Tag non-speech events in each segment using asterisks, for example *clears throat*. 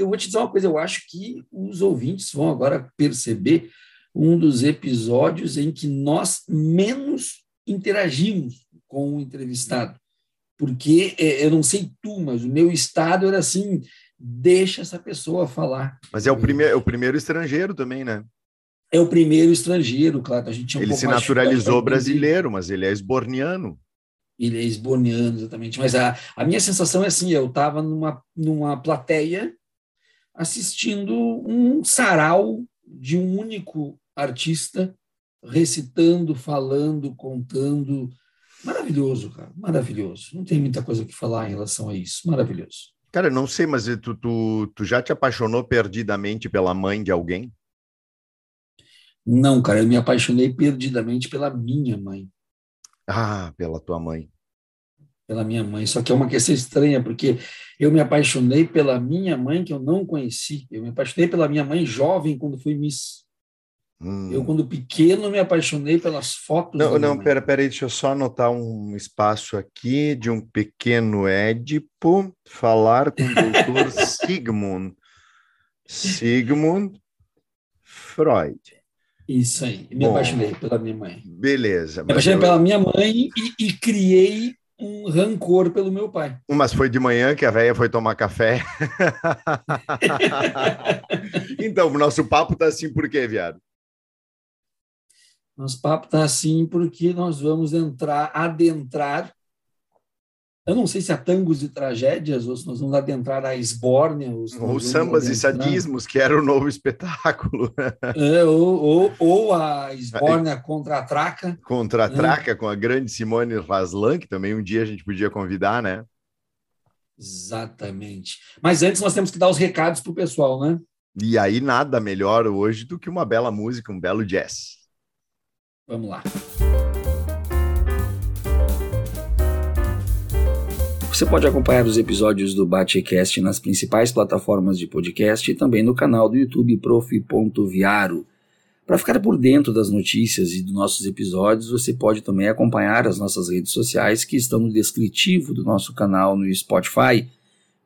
eu vou te dizer uma coisa, eu acho que os ouvintes vão agora perceber um dos episódios em que nós menos interagimos com o entrevistado. Porque é, eu não sei tu, mas o meu estado era assim: deixa essa pessoa falar. Mas é o, primeir, é o primeiro estrangeiro também, né? É o primeiro estrangeiro, claro. A gente um ele se naturalizou brasileiro, mas ele é esborniano. Ele é esborniano, exatamente. Mas a, a minha sensação é assim: eu estava numa, numa plateia assistindo um sarau de um único artista recitando, falando, contando. Maravilhoso, cara, maravilhoso. Não tem muita coisa que falar em relação a isso. Maravilhoso. Cara, não sei, mas tu, tu, tu já te apaixonou perdidamente pela mãe de alguém? Não, cara, eu me apaixonei perdidamente pela minha mãe. Ah, pela tua mãe. Pela minha mãe. Só que é uma questão estranha, porque eu me apaixonei pela minha mãe que eu não conheci. Eu me apaixonei pela minha mãe jovem quando fui Miss. Hum. Eu, quando pequeno, me apaixonei pelas fotos. Não, não, pera, pera aí, deixa eu só anotar um espaço aqui de um pequeno Édipo falar com o doutor *laughs* Sigmund. Sigmund Freud. Isso aí, me Bom, apaixonei pela minha mãe. Beleza. Me apaixonei eu... pela minha mãe e, e criei um rancor pelo meu pai. *laughs* Mas foi de manhã que a velha foi tomar café. *laughs* então, o nosso papo tá assim por quê, viado? Nosso papo está assim porque nós vamos entrar, adentrar. Eu não sei se há tangos e tragédias, ou se nós vamos adentrar a esbórnia. Ou, ou sambas adentrar... e sadismos, que era o novo espetáculo. É, ou, ou, ou, a esbórnia contra a traca. Contra a né? traca, com a grande Simone Raslan, que também um dia a gente podia convidar, né? Exatamente. Mas antes nós temos que dar os recados para o pessoal, né? E aí nada melhor hoje do que uma bela música, um belo jazz. Vamos lá. Você pode acompanhar os episódios do Batecast nas principais plataformas de podcast e também no canal do YouTube prof.viaro. Para ficar por dentro das notícias e dos nossos episódios, você pode também acompanhar as nossas redes sociais que estão no descritivo do nosso canal no Spotify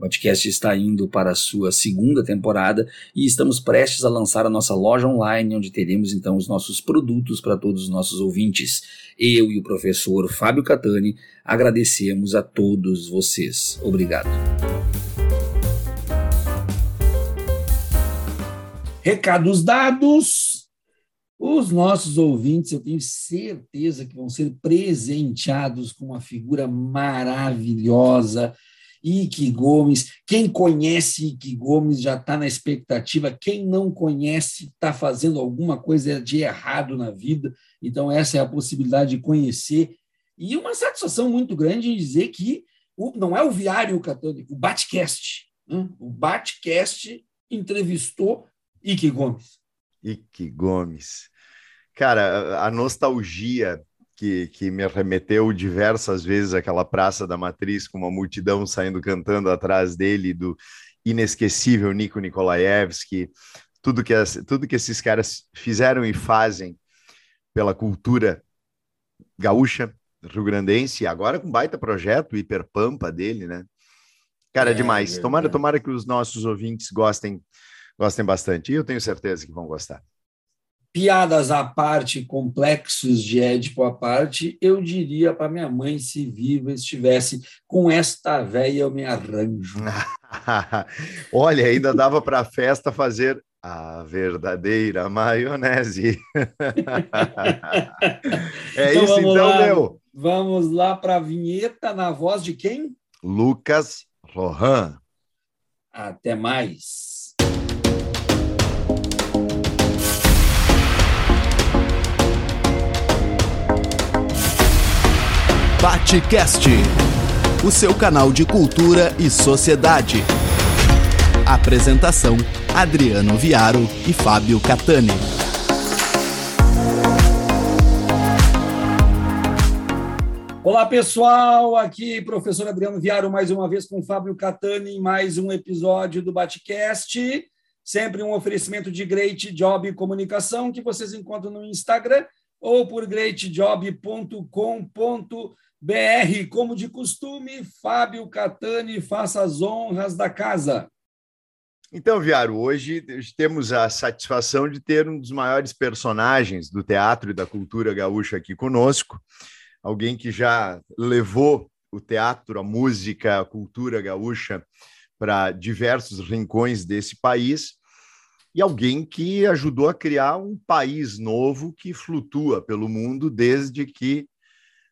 O podcast está indo para a sua segunda temporada e estamos prestes a lançar a nossa loja online, onde teremos então os nossos produtos para todos os nossos ouvintes. Eu e o professor Fábio Catani agradecemos a todos vocês. Obrigado. Recados dados. Os nossos ouvintes, eu tenho certeza que vão ser presenteados com uma figura maravilhosa Ike Gomes. Quem conhece Ike Gomes já está na expectativa. Quem não conhece está fazendo alguma coisa de errado na vida. Então, essa é a possibilidade de conhecer. E uma satisfação muito grande em dizer que o, não é o Viário Catânico, o Batcast. Né? O Batcast entrevistou Ike Gomes. Ike Gomes. Cara, a nostalgia que, que me remeteu diversas vezes àquela Praça da Matriz, com uma multidão saindo cantando atrás dele, do inesquecível Nico Nikolaevski, tudo que, tudo que esses caras fizeram e fazem pela cultura gaúcha, rio-grandense, agora com baita projeto, hiperpampa dele, né? Cara, é, demais. É tomara, tomara que os nossos ouvintes gostem, gostem bastante. E eu tenho certeza que vão gostar piadas à parte, complexos de Édipo à parte, eu diria para minha mãe, se viva estivesse, com esta véia eu me arranjo. *laughs* Olha, ainda dava para a festa fazer a verdadeira maionese. *laughs* é então, isso então, lá, meu. Vamos lá para a vinheta na voz de quem? Lucas Rohan. Até mais. Batcast, o seu canal de cultura e sociedade. Apresentação: Adriano Viaro e Fábio Catani. Olá pessoal, aqui professor Adriano Viaro mais uma vez com Fábio Catani em mais um episódio do Batcast. Sempre um oferecimento de Great Job Comunicação que vocês encontram no Instagram ou por greatjob.com.br. Como de costume, Fábio Catani faça as honras da casa. Então, Viaro, hoje temos a satisfação de ter um dos maiores personagens do teatro e da cultura gaúcha aqui conosco, alguém que já levou o teatro, a música, a cultura gaúcha para diversos rincões desse país e alguém que ajudou a criar um país novo que flutua pelo mundo desde que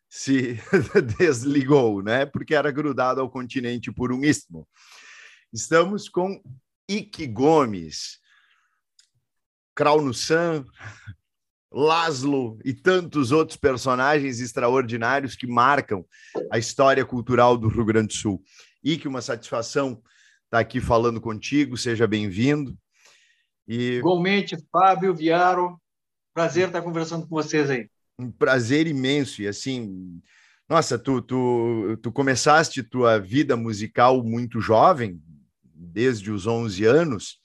se *laughs* desligou, né? Porque era grudado ao continente por um istmo. Estamos com Ike Gomes, Krauno San, Laszlo e tantos outros personagens extraordinários que marcam a história cultural do Rio Grande do Sul. Ike, uma satisfação estar aqui falando contigo, seja bem-vindo. E... Igualmente, Fábio Viaro, prazer estar conversando com vocês aí. Um prazer imenso. E assim, nossa, tu, tu, tu começaste tua vida musical muito jovem, desde os 11 anos.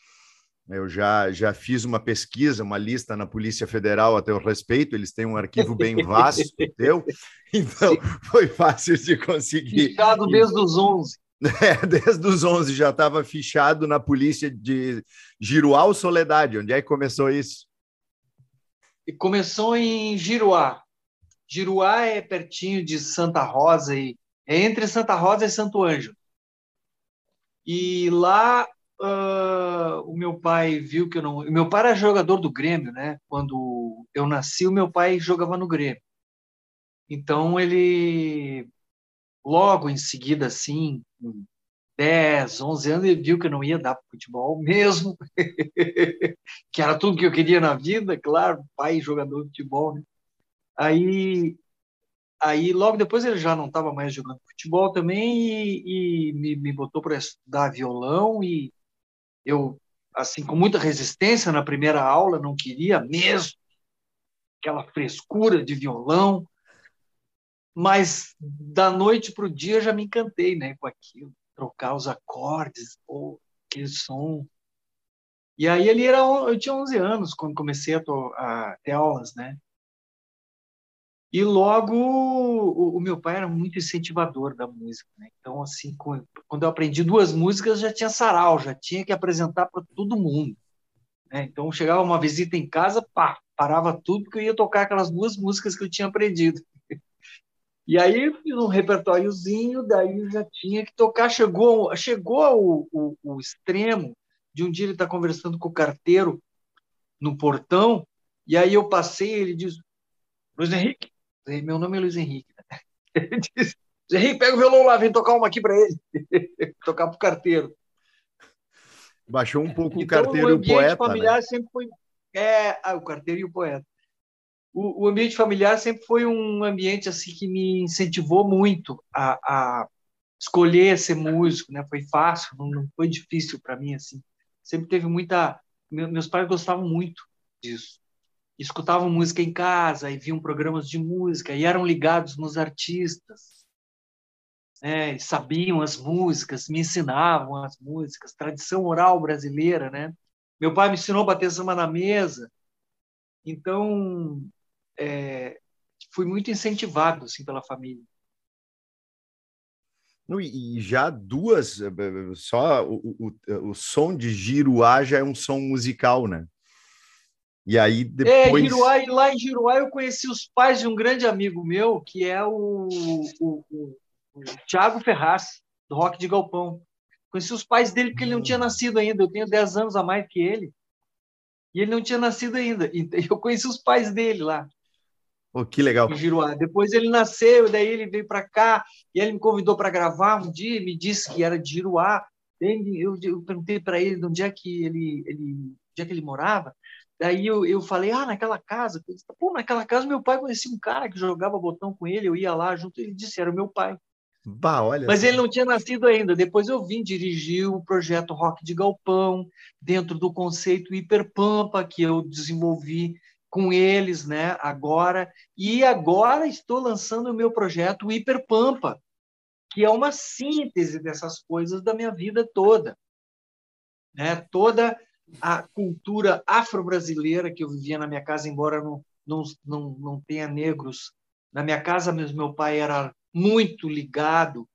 Eu já, já fiz uma pesquisa, uma lista na Polícia Federal a teu respeito, eles têm um arquivo bem vasto *laughs* teu, então foi fácil de conseguir. Fichado desde os 11. É, desde os 11 já estava fichado na polícia de Giruá ou Soledade. Onde é que começou isso? E começou em Giruá. Giruá é pertinho de Santa Rosa e é entre Santa Rosa e Santo Ângelo. E lá uh, o meu pai viu que eu não. Meu pai era jogador do Grêmio, né? Quando eu nasci, o meu pai jogava no Grêmio. Então ele logo em seguida, assim, 10, 11 anos, ele viu que eu não ia dar futebol mesmo, *laughs* que era tudo que eu queria na vida, claro, pai jogador de futebol, né? Aí, aí logo depois ele já não estava mais jogando futebol também e, e me, me botou para estudar violão e eu, assim, com muita resistência na primeira aula, não queria mesmo aquela frescura de violão, mas da noite para o dia já me encantei né, com aquilo, trocar os acordes, ou aquele som. E aí ele era, eu tinha 11 anos quando comecei a, a ter aulas, né? E logo o, o, meu pai era muito incentivador da música, né? Então assim, quando eu aprendi duas músicas já tinha sarau, já tinha que apresentar para todo mundo. Né? Então chegava uma visita em casa, pá, parava tudo porque eu ia tocar aquelas duas músicas que eu tinha aprendido. E aí fiz um repertóriozinho, daí já tinha que tocar. Chegou, chegou o, o, o extremo de um dia ele estar tá conversando com o carteiro no portão, e aí eu passei ele diz, Luiz Henrique, meu nome é Luiz Henrique. Né? *laughs* Ele disse, Luiz Henrique, pega o violão lá, vem tocar uma aqui para ele. *laughs* tocar para o carteiro. Baixou um pouco então, o carteiro e o poeta. familiar né? sempre foi. É, ah, o carteiro e o poeta o, o, ambiente familiar sempre foi um ambiente assim que me incentivou muito a, a escolher ser músico, né? Foi fácil, não, não foi difícil para mim assim. Sempre teve muita, meus pais gostavam muito disso. Escutavam música em casa e viam programas de música e eram ligados nos artistas. Né? sabiam as músicas, me ensinavam as músicas, tradição oral brasileira, né? Meu pai me ensinou a bater samba na mesa. Então, é, fui muito incentivado assim pela família. E já duas, eh, eh, só o, o, o som de Giruá já é um som musical, né? E aí é, depois. É, Giruá, e lá em Giruá eu conheci os pais de um grande amigo meu, que é o, o, o, o Tiago Ferraz, do Rock de Galpão. Conheci os pais dele porque ele não tinha hum. nascido ainda, eu tenho 10 anos a mais que ele. E ele não tinha nascido ainda. E eu conheci os pais dele lá. Oh, que legal. Em Giruá. Depois ele nasceu, daí ele veio para cá, e ele me convidou para gravar um dia, me disse que era de Giruá. Eu, eu perguntei para ele de onde é que ele, ele, onde é que ele morava. Daí eu, eu falei, ah, naquela casa. Pô, naquela casa meu pai conhecia um cara que jogava botão com ele, eu ia lá junto, ele disse, era o meu pai. Bah, olha Mas ele não tinha nascido ainda. Depois eu vim dirigir o projeto Rock de Galpão, dentro do conceito Hiperpampa, que eu desenvolvi com eles né, agora. E agora estou lançando o meu projeto Hiperpampa, que é uma síntese dessas coisas da minha vida toda. Né? Toda a cultura afro-brasileira que eu vivia na minha casa, embora não, não, não, não tenha negros. Na minha casa, mesmo, meu pai era muito ligado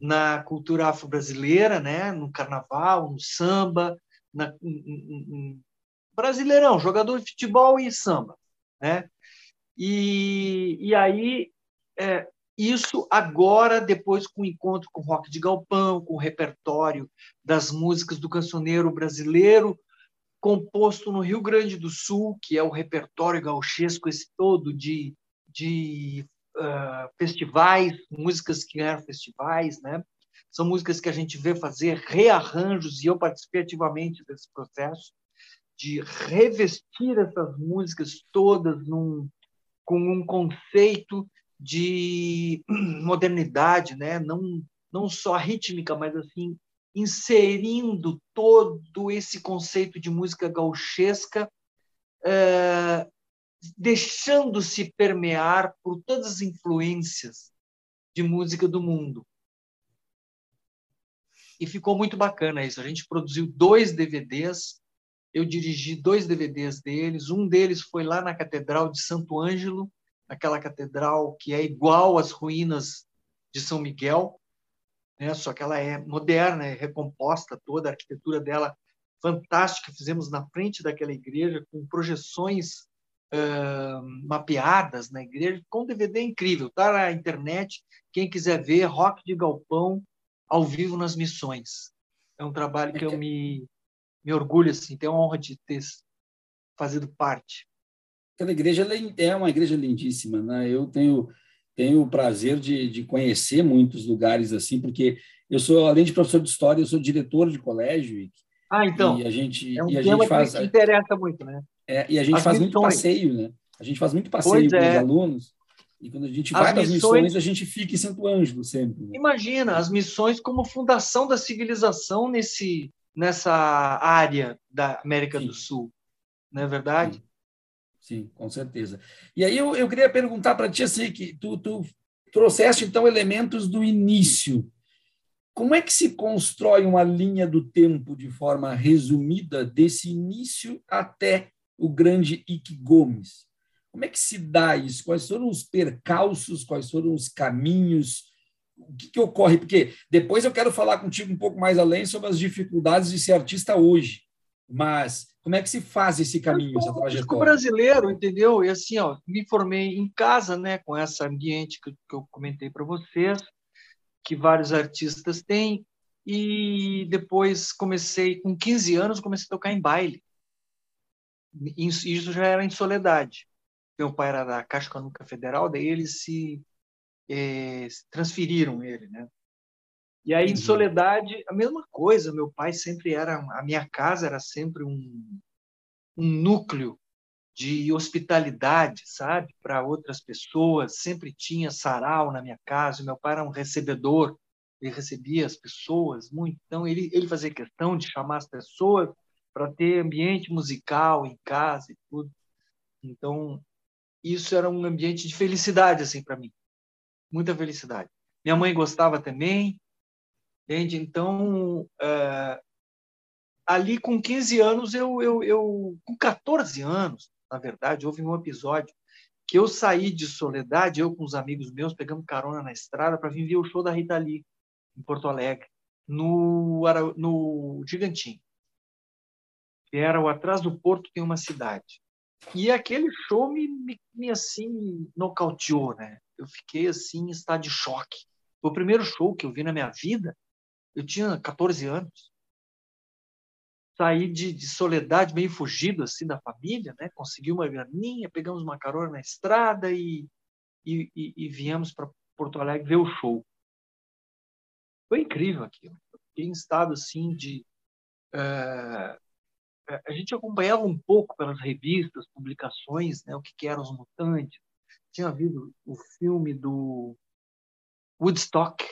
na cultura afro-brasileira, né? no carnaval, no samba, na, brasileirão, jogador de futebol e samba. Né? E, e aí, é, isso agora, depois com o encontro com o rock de galpão, com o repertório das músicas do cancioneiro brasileiro, composto no Rio Grande do Sul, que é o repertório gauchesco esse todo de, de uh, festivais, músicas que ganharam festivais, né? São músicas que a gente vê fazer rearranjos, e eu participei ativamente desse processo, de revestir essas músicas todas num, com um conceito de *clears throat* modernidade, né? não, não só rítmica, mas assim inserindo todo esse conceito de música gauchesca, é, deixando-se permear por todas as influências de música do mundo. E ficou muito bacana isso. A gente produziu dois DVDs, eu dirigi dois DVDs deles. Um deles foi lá na Catedral de Santo Ângelo, aquela catedral que é igual às ruínas de São Miguel, né? só que ela é moderna, é recomposta toda, a arquitetura dela fantástica. Fizemos na frente daquela igreja com projeções uh, mapeadas na igreja. Com DVD incrível, tá na internet. Quem quiser ver, Rock de Galpão ao vivo nas missões. É um trabalho que eu me, me orgulho, assim, tenho a honra de ter fazido parte. Aquela igreja é uma igreja lindíssima, né? Eu tenho tenho o prazer de, de conhecer muitos lugares assim, porque eu sou, além de professor de história, eu sou diretor de colégio. ah, então. E a gente, é um e a gente faz. Que interessa muito, né? É, e a gente As faz missões. muito passeio, né? A gente faz muito passeio pois com é. os alunos. E quando a gente as vai nas missões, missões, a gente fica em Santo Ângelo sempre. Né? Imagina, as missões como fundação da civilização nesse, nessa área da América Sim. do Sul. Não é verdade? Sim. Sim, com certeza. E aí eu, eu queria perguntar para ti assim, que tu, tu trouxeste então elementos do início. Como é que se constrói uma linha do tempo de forma resumida desse início até o grande Ike Gomes? Como é que se dá isso? Quais foram os percalços? Quais foram os caminhos? O que, que ocorre? Porque depois eu quero falar contigo um pouco mais além sobre as dificuldades de ser artista hoje. Mas como é que se faz esse caminho, essa trajetória? brasileiro, entendeu? E assim, ó, me formei em casa, né, com esse ambiente que, que eu comentei para vocês, que vários artistas têm, e depois comecei, com 15 anos, comecei a tocar em baile. Isso já era em Soledade. Meu pai era da Caixa Econômica Federal, daí eles se, eh, transferiram ele, né? E aí, em Soledade, a mesma coisa. Meu pai sempre era. A minha casa era sempre um, um núcleo de hospitalidade, sabe? Para outras pessoas. Sempre tinha sarau na minha casa. Meu pai era um recebedor. Ele recebia as pessoas muito. Então, ele, ele fazia questão de chamar as pessoas para ter ambiente musical em casa e tudo. Então, isso era um ambiente de felicidade, assim, para mim. Muita felicidade. Minha mãe gostava também, Entende? Então, é, ali com 15 anos, eu, eu, eu, com 14 anos, na verdade, houve um episódio que eu saí de Soledade, eu com os amigos meus, pegamos carona na estrada para vir ver o show da Rita Lee, em Porto Alegre, no, no Gigantinho. Que era o Atrás do Porto tem uma cidade. E aquele show me, me, me assim, nocauteou, né? Eu fiquei assim, em estado de choque. Foi o primeiro show que eu vi na minha vida eu tinha 14 anos. Saí de, de soledade, meio fugido assim da família, né? Consegui uma graninha, pegamos uma carona na estrada e, e, e, e viemos para Porto Alegre ver o show. Foi incrível aquilo. fiquei em estado assim de uh, a gente acompanhava um pouco pelas revistas, publicações, né, o que, que eram os mutantes. Tinha havido o filme do Woodstock.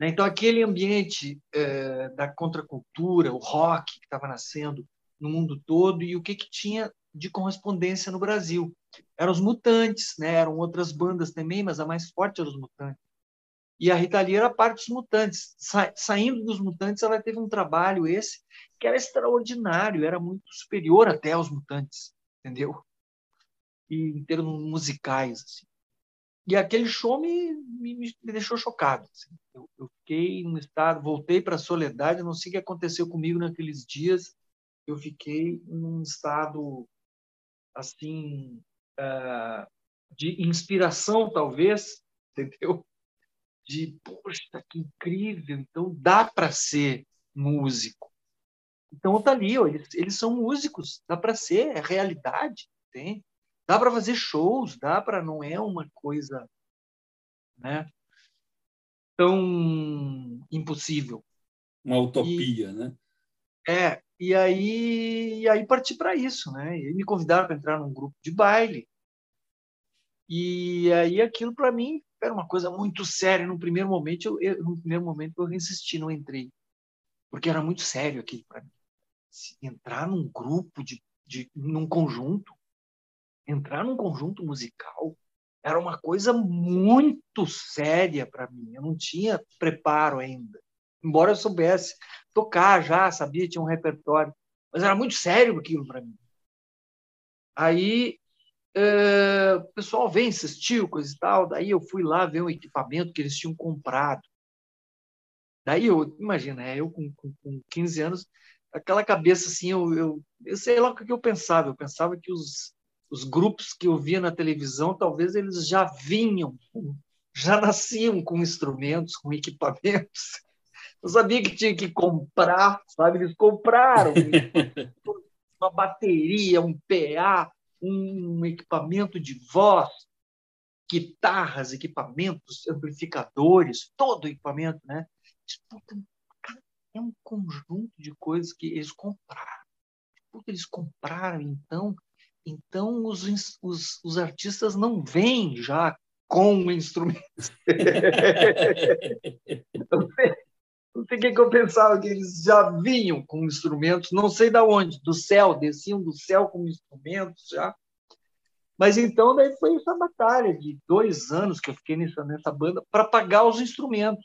Né? Então, aquele ambiente é, da contracultura, o rock que estava nascendo no mundo todo e o que, que tinha de correspondência no Brasil. Eram os Mutantes, né? eram outras bandas também, mas a mais forte era os Mutantes. E a Rita Lee era parte dos Mutantes. Sa saindo dos Mutantes, ela teve um trabalho esse que era extraordinário, era muito superior até aos Mutantes, entendeu? E em termos musicais, assim. E aquele show me, me, me deixou chocado. Assim. Eu, eu, fiquei no estado, voltei para a soledade, não sei o que aconteceu comigo naqueles dias. Eu fiquei num estado assim uh, de inspiração, talvez, *laughs* entendeu? De, poxa, que incrível! Então dá para ser músico. Então tá ali, ó, eles, eles são músicos, dá para ser, é realidade, tem. Dá para fazer shows, dá para, não é uma coisa, né? Tão impossível. Uma utopia, e, né? É, e aí, e aí parti para isso, né? E me convidaram para entrar num grupo de baile. E aí aquilo para mim era uma coisa muito séria. No primeiro momento, eu, eu, no primeiro momento eu insisti, não entrei, porque era muito sério aquilo para mim. Se entrar num grupo de, de, num conjunto, entrar num conjunto musical era uma coisa muito séria para mim. Eu não tinha preparo ainda, embora eu soubesse tocar já, sabia, tinha um repertório, mas era muito sério aquilo para mim. Aí é, o pessoal vem, assistiu, coisa e tal. Daí eu fui lá ver o equipamento que eles tinham comprado. Daí eu, imagina, é, eu com, com, com 15 anos, aquela cabeça assim, eu, eu, eu sei lá o que eu pensava. Eu pensava que os, os grupos que eu via na televisão, talvez eles já vinham, já nasciam com instrumentos, com equipamentos. *laughs* Eu sabia que tinha que comprar, sabe? Eles compraram *laughs* uma bateria, um PA, um equipamento de voz, guitarras, equipamentos, amplificadores, todo o equipamento, né? É um conjunto de coisas que eles compraram. Porque eles compraram, então, então os, os, os artistas não vêm já com instrumentos. *laughs* não sei o que, eu pensava, que eles já vinham com instrumentos, não sei de onde, do céu, desciam do céu com instrumentos já. Mas então daí foi essa batalha de dois anos que eu fiquei nessa, nessa banda para pagar os instrumentos.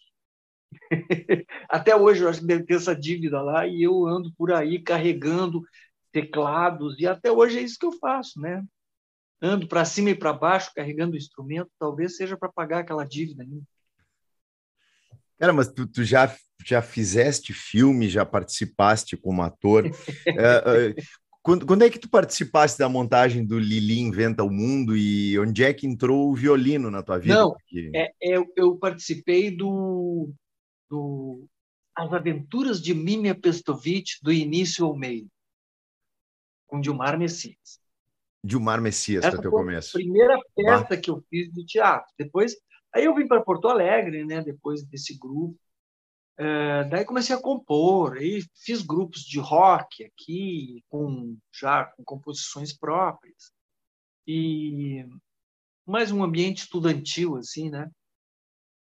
*laughs* Até hoje eu acho que deve ter essa dívida lá e eu ando por aí carregando teclados e até hoje é isso que eu faço, né? Ando para cima e para baixo carregando instrumento, talvez seja para pagar aquela dívida. Cara, mas tu, tu, já, já fizeste filme, já participaste como ator. *laughs* é, é, quando, quando, é que tu participaste da montagem do Lili Inventa o Mundo e onde é que entrou o violino na tua vida? Não, Porque... é, é eu, eu, participei do, do As Aventuras de Mimia Pestovich, do início ao meio, com Dilmar Messias. Dilmar Messias, para teu começo. a primeira peça bah. que eu fiz de teatro. Depois Aí eu vim para Porto Alegre, né, depois desse grupo. É, daí comecei a compor, aí fiz grupos de rock aqui, com já com composições próprias. E mais um ambiente estudantil assim, né?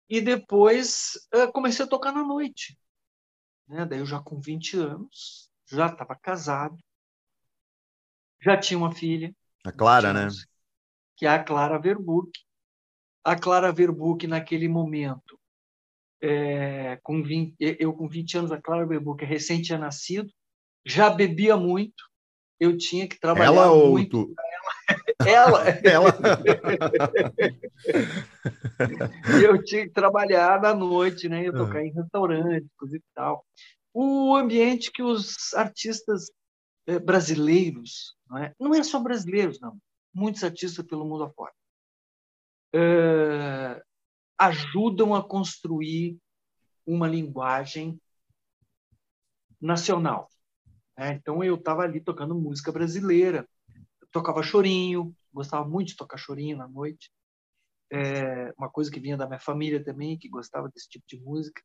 E depois é, comecei a tocar na noite. Né? Daí eu já com 20 anos, já estava casado, já tinha uma filha. A Clara, né? Que é a Clara Verburg a Clara Verbuck naquele momento, é, com 20, eu com 20 anos, a Clara Verbuck recém tinha nascido, já bebia muito, eu tinha que trabalhar ela muito. Ou tu? *laughs* Ela. ela. eu tinha que trabalhar na noite, né? Eu tocar uhum. em restaurantes e tal. O ambiente que os artistas é, brasileiros, não é? não é só brasileiros, não. Muitos artistas pelo mundo afora uh, ajudam a construir uma linguagem nacional. Né? Então eu estava ali tocando música brasileira, eu tocava chorinho, gostava muito de tocar chorinho na noite. É uma coisa que vinha da minha família também, que gostava desse tipo de música.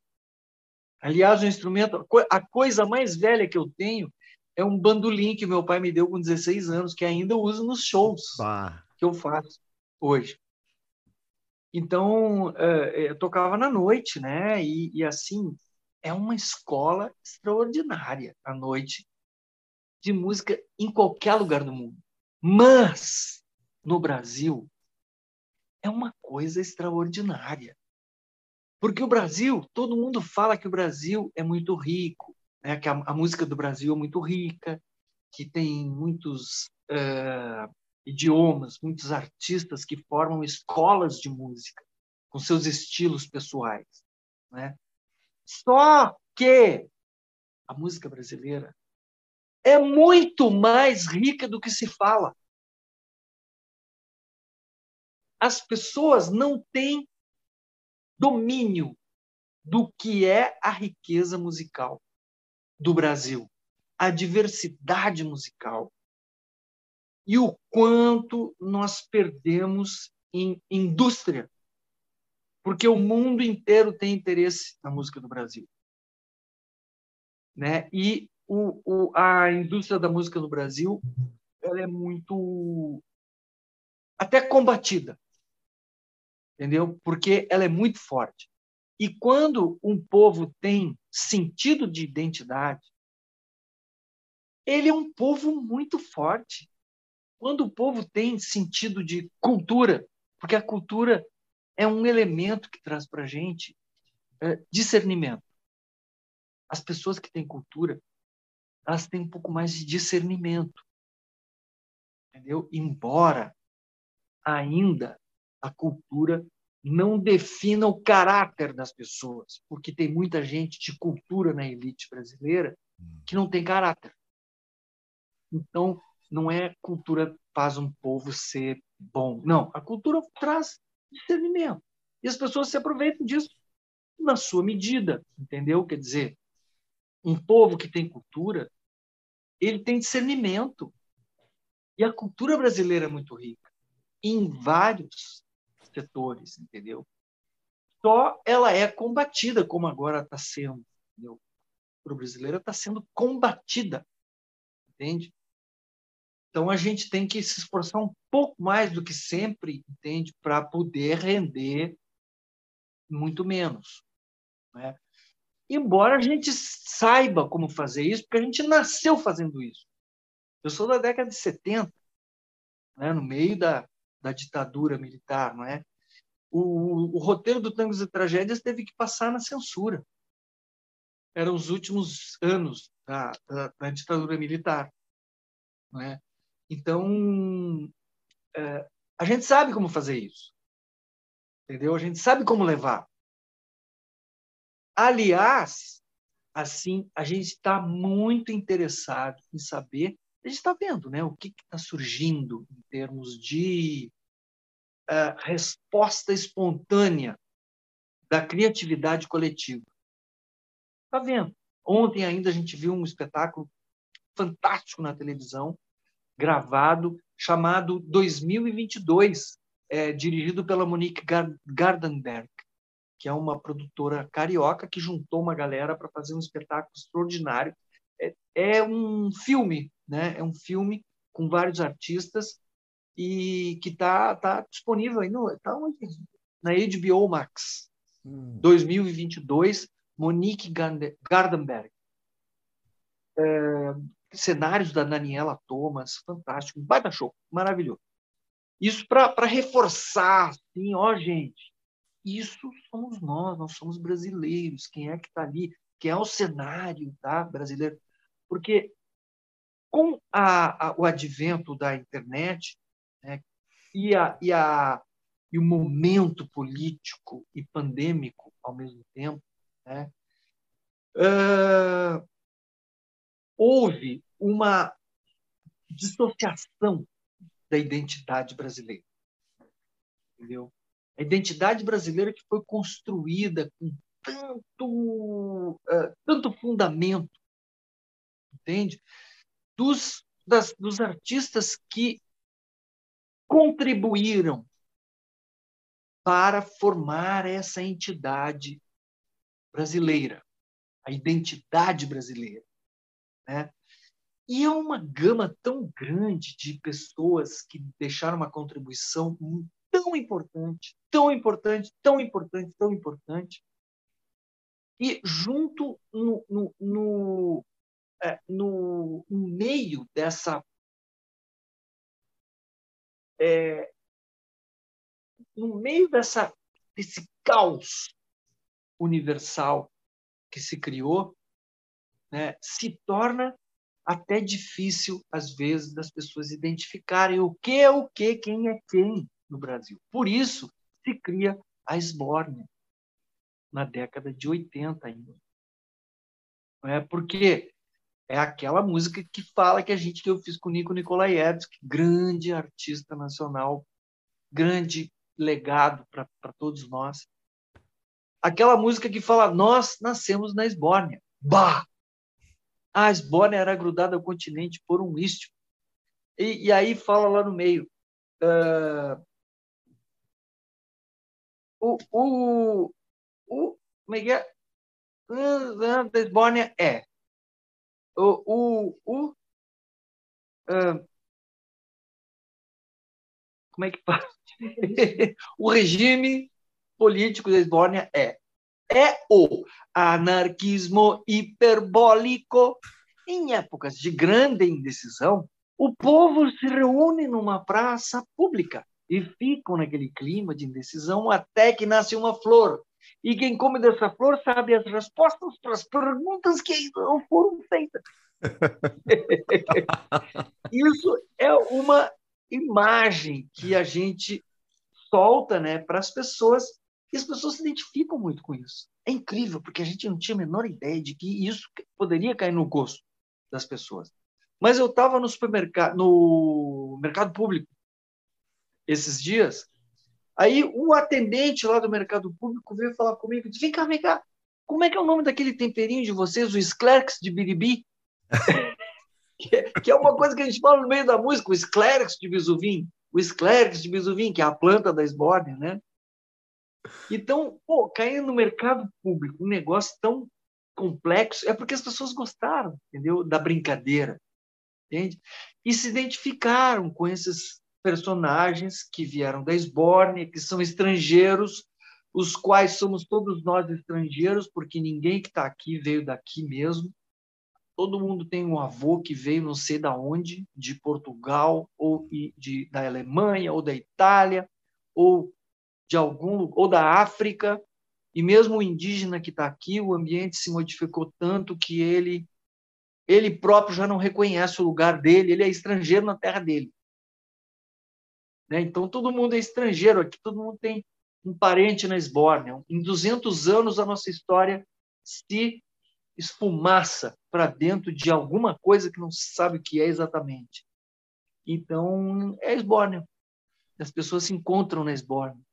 Aliás, o instrumento, a coisa mais velha que eu tenho é um bandolim que meu pai me deu com 16 anos, que ainda uso nos shows que eu faço hoje. Então, é, eu tocava na noite, né? E, e, assim, é uma escola extraordinária à noite de música em qualquer lugar do mundo. Mas, no Brasil, é uma coisa extraordinária. Porque o Brasil, todo mundo fala que o Brasil é muito rico, né? que a, a música do Brasil é muito rica, que tem muitos uh, idiomas, muitos artistas que formam escolas de música com seus estilos pessoais. Né? Só que a música brasileira é muito mais rica do que se fala. As pessoas não têm domínio do que é a riqueza musical do Brasil, a diversidade musical e o quanto nós perdemos em indústria, porque o mundo inteiro tem interesse na música do Brasil, né? E o, o, a indústria da música no Brasil ela é muito até combatida, entendeu? Porque ela é muito forte. E quando um povo tem sentido de identidade, ele é um povo muito forte. Quando o povo tem sentido de cultura, porque a cultura é um elemento que traz para a gente é, discernimento. As pessoas que têm cultura, elas têm um pouco mais de discernimento. Entendeu? Embora ainda a cultura não defina o caráter das pessoas, porque tem muita gente de cultura na elite brasileira que não tem caráter. Então, não é cultura faz um povo ser bom. Não, a cultura traz discernimento. E as pessoas se aproveitam disso na sua medida, entendeu? Quer dizer, um povo que tem cultura, ele tem discernimento. E a cultura brasileira é muito rica em vários setores, entendeu? Só ela é combatida, como agora está sendo. Entendeu? A brasileira está sendo combatida, entende? Então a gente tem que se esforçar um pouco mais do que sempre, entende, para poder render muito menos. Né? Embora a gente saiba como fazer isso, porque a gente nasceu fazendo isso. Eu sou da década de 70, né, no meio da, da ditadura militar, não é? O, o, roteiro do Tangos e Tragédias teve que passar na censura. Eram os últimos anos da, da, da ditadura militar. Não é? Então, é, a gente sabe como fazer isso. Entendeu? A gente sabe como levar. Aliás, assim, a gente está muito interessado em saber a gente está vendo né, o que está surgindo em termos de uh, resposta espontânea da criatividade coletiva. Está vendo? Ontem ainda a gente viu um espetáculo fantástico na televisão, gravado, chamado 2022, é, dirigido pela Monique Gardenberg, que é uma produtora carioca que juntou uma galera para fazer um espetáculo extraordinário. É, é um filme né? É um filme com vários artistas e que está tá disponível aí no, tá na HBO Max. Hum. 2022, Monique Gardenberg. É, cenários da Daniela Thomas, fantástico, um baita show, maravilhoso. Isso para reforçar, assim, ó, gente, isso somos nós, nós somos brasileiros. Quem é que está ali? Quem é o cenário tá, brasileiro? Porque com a, a, o advento da internet né, e, a, e, e o momento político e pandêmico ao mesmo tempo, né, uh, houve uma dissociação da identidade brasileira. Entendeu? A identidade brasileira que foi construída com tanto, uh, tanto fundamento, entende? dos, das, dos artistas que contribuíram para formar essa entidade brasileira, a identidade brasileira. Né? E é uma gama tão grande de pessoas que deixaram uma contribuição tão importante, tão importante, tão importante, tão importante. E junto no, no, no, é, no, meio dessa. É, no meio dessa, desse caos universal que se criou, né, se torna até difícil, às vezes, das pessoas identificarem o que é o que, quem é quem no Brasil. Por isso se cria a Esbórnia, na década de 80 ainda. É porque é aquela música que fala que a gente que eu fiz com o Nico Nikolaevski, grande artista nacional, grande legado para todos nós. Aquela música que fala nós nascemos na Esbórnia. Bah! A Esbórnia era grudada ao continente por um istmo. E, e aí fala lá no meio. Uh, o, o, o, como é que é? Da Esbórnia é o, o, o uh, como é que *laughs* faz? o regime político da Esbórnia é é o anarquismo hiperbólico. Em épocas de grande indecisão, o povo se reúne numa praça pública e ficam naquele clima de indecisão até que nasce uma flor. E quem come dessa flor sabe as respostas para as perguntas que não foram feitas. *laughs* Isso é uma imagem que a gente solta né, para as pessoas e as pessoas se identificam muito com isso. É incrível, porque a gente não tinha a menor ideia de que isso poderia cair no gosto das pessoas. Mas eu estava no supermercado, no mercado público, esses dias, aí o atendente lá do mercado público veio falar comigo, disse, vem cá, vem cá, como é que é o nome daquele temperinho de vocês, o Sclerx de Biribi? *laughs* que, é uma coisa que a gente fala no meio da música, o Sclerx de Bisuvim, o Sclerx de Bisuvim, que é a planta da esbórnia, né? Então, pô, cair no mercado público um negócio tão complexo é porque as pessoas gostaram, entendeu? Da brincadeira, entende? E se identificaram com esses personagens que vieram da Esbórnia, que são estrangeiros, os quais somos todos nós estrangeiros, porque ninguém que está aqui veio daqui mesmo. Todo mundo tem um avô que veio não sei da onde, de Portugal, ou de, da Alemanha, ou da Itália, ou de algum ou da África, e mesmo o indígena que está aqui, o ambiente se modificou tanto que ele ele próprio já não reconhece o lugar dele, ele é estrangeiro na terra dele. Né? Então todo mundo é estrangeiro aqui, todo mundo tem um parente na Esbórnia. Em 200 anos a nossa história se esfumaça para dentro de alguma coisa que não se sabe o que é exatamente. Então é Esbórnia. As pessoas se encontram na Esbórnia.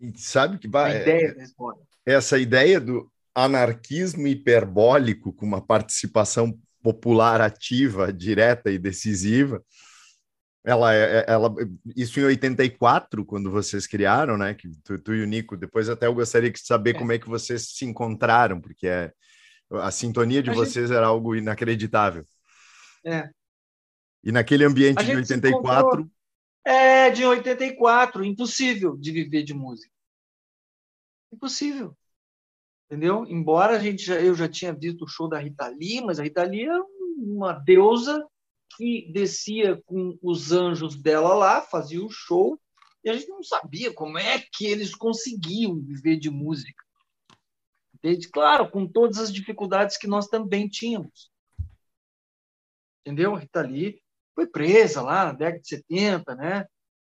E sabe que vai, a ideia é, essa ideia do anarquismo hiperbólico com uma participação popular ativa, direta e decisiva, ela, é, é, ela, isso em 84, quando vocês criaram, né? Que tu, tu e o Nico, depois até eu gostaria de saber é. como é que vocês se encontraram, porque é, a sintonia de a vocês gente... era algo inacreditável. É. E naquele ambiente de 84, é, de 84, impossível de viver de música. Impossível. Entendeu? Embora a gente já, eu já tinha visto o show da Rita Lee, mas a Rita Lee é uma deusa que descia com os anjos dela lá, fazia o show, e a gente não sabia como é que eles conseguiam viver de música. Entende? Claro, com todas as dificuldades que nós também tínhamos. Entendeu? A Rita Lee foi presa lá na década de 70, né?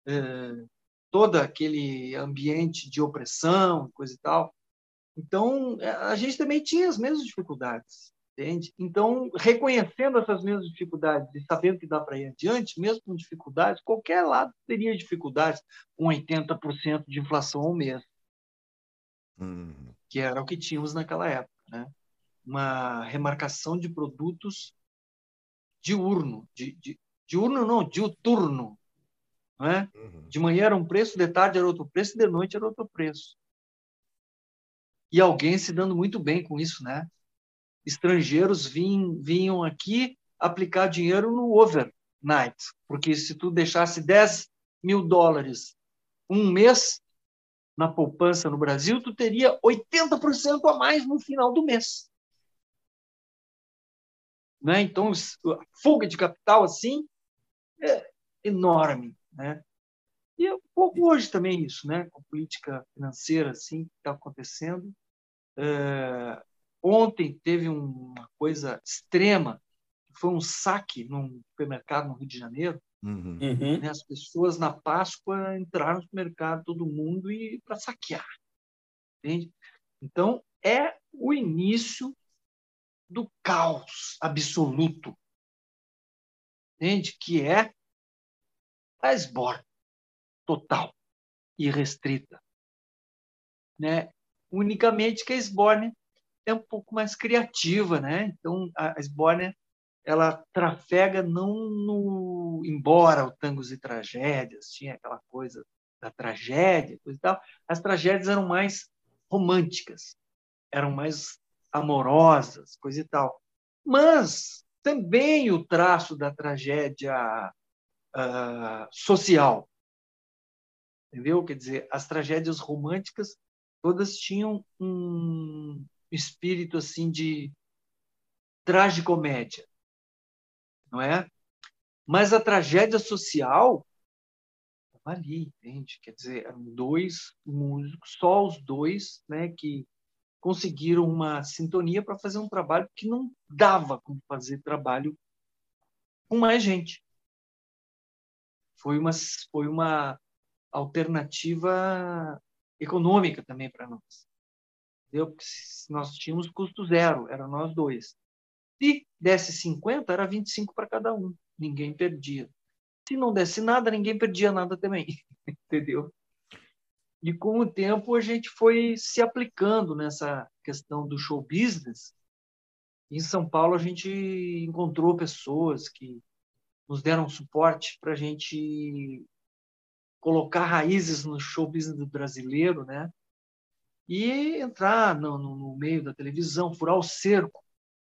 É, todo aquele ambiente de opressão, coisa e tal. Então, é, a gente também tinha as mesmas dificuldades, entende? Então, reconhecendo essas mesmas dificuldades e sabendo que dá para ir adiante, mesmo com dificuldades, qualquer lado teria dificuldades com 80% de inflação ao mês, hum. que era o que tínhamos naquela época, né? Uma remarcação de produtos diurno, de, de, diurno não, diuturno. É? Uhum. De manhã era um preço, de tarde era outro preço, de noite era outro preço. E alguém se dando muito bem com isso, né? estrangeiros vinham, vinham aqui aplicar dinheiro no overnight, porque se tu deixasse 10 mil dólares um mês na poupança no Brasil, tu teria 80% a mais no final do mês. Né? Então, a fuga de capital assim é enorme. Né? E é um pouco hoje também isso, né? com a política financeira assim, que está acontecendo. É... Ontem teve uma coisa extrema, foi um saque num supermercado no Rio de Janeiro. Uhum. Uhum. Né? As pessoas na Páscoa entraram no supermercado, todo mundo, e para saquear. Entende? Então, é o início do caos absoluto, entende? Que é a esborne total e restrita, né? Unicamente que a esborne é um pouco mais criativa, né? Então a esborne ela trafega não no embora o tangos e tragédias tinha aquela coisa da tragédia coisa e tal as tragédias eram mais românticas eram mais amorosas, coisa e tal. Mas também o traço da tragédia uh, social. Entendeu? Quer dizer, as tragédias românticas todas tinham um espírito assim de tragicomédia, não é? Mas a tragédia social estava ali, entende? Quer dizer, eram dois músicos, só os dois, né, que conseguiram uma sintonia para fazer um trabalho que não dava como fazer trabalho com mais gente. Foi uma, foi uma alternativa econômica também para nós. Entendeu? Nós tínhamos custo zero, era nós dois. Se desse 50, era 25 para cada um. Ninguém perdia. Se não desse nada, ninguém perdia nada também. *laughs* Entendeu? E com o tempo a gente foi se aplicando nessa questão do show business. Em São Paulo a gente encontrou pessoas que nos deram suporte para a gente colocar raízes no show business brasileiro, né? E entrar no, no, no meio da televisão, furar o cerco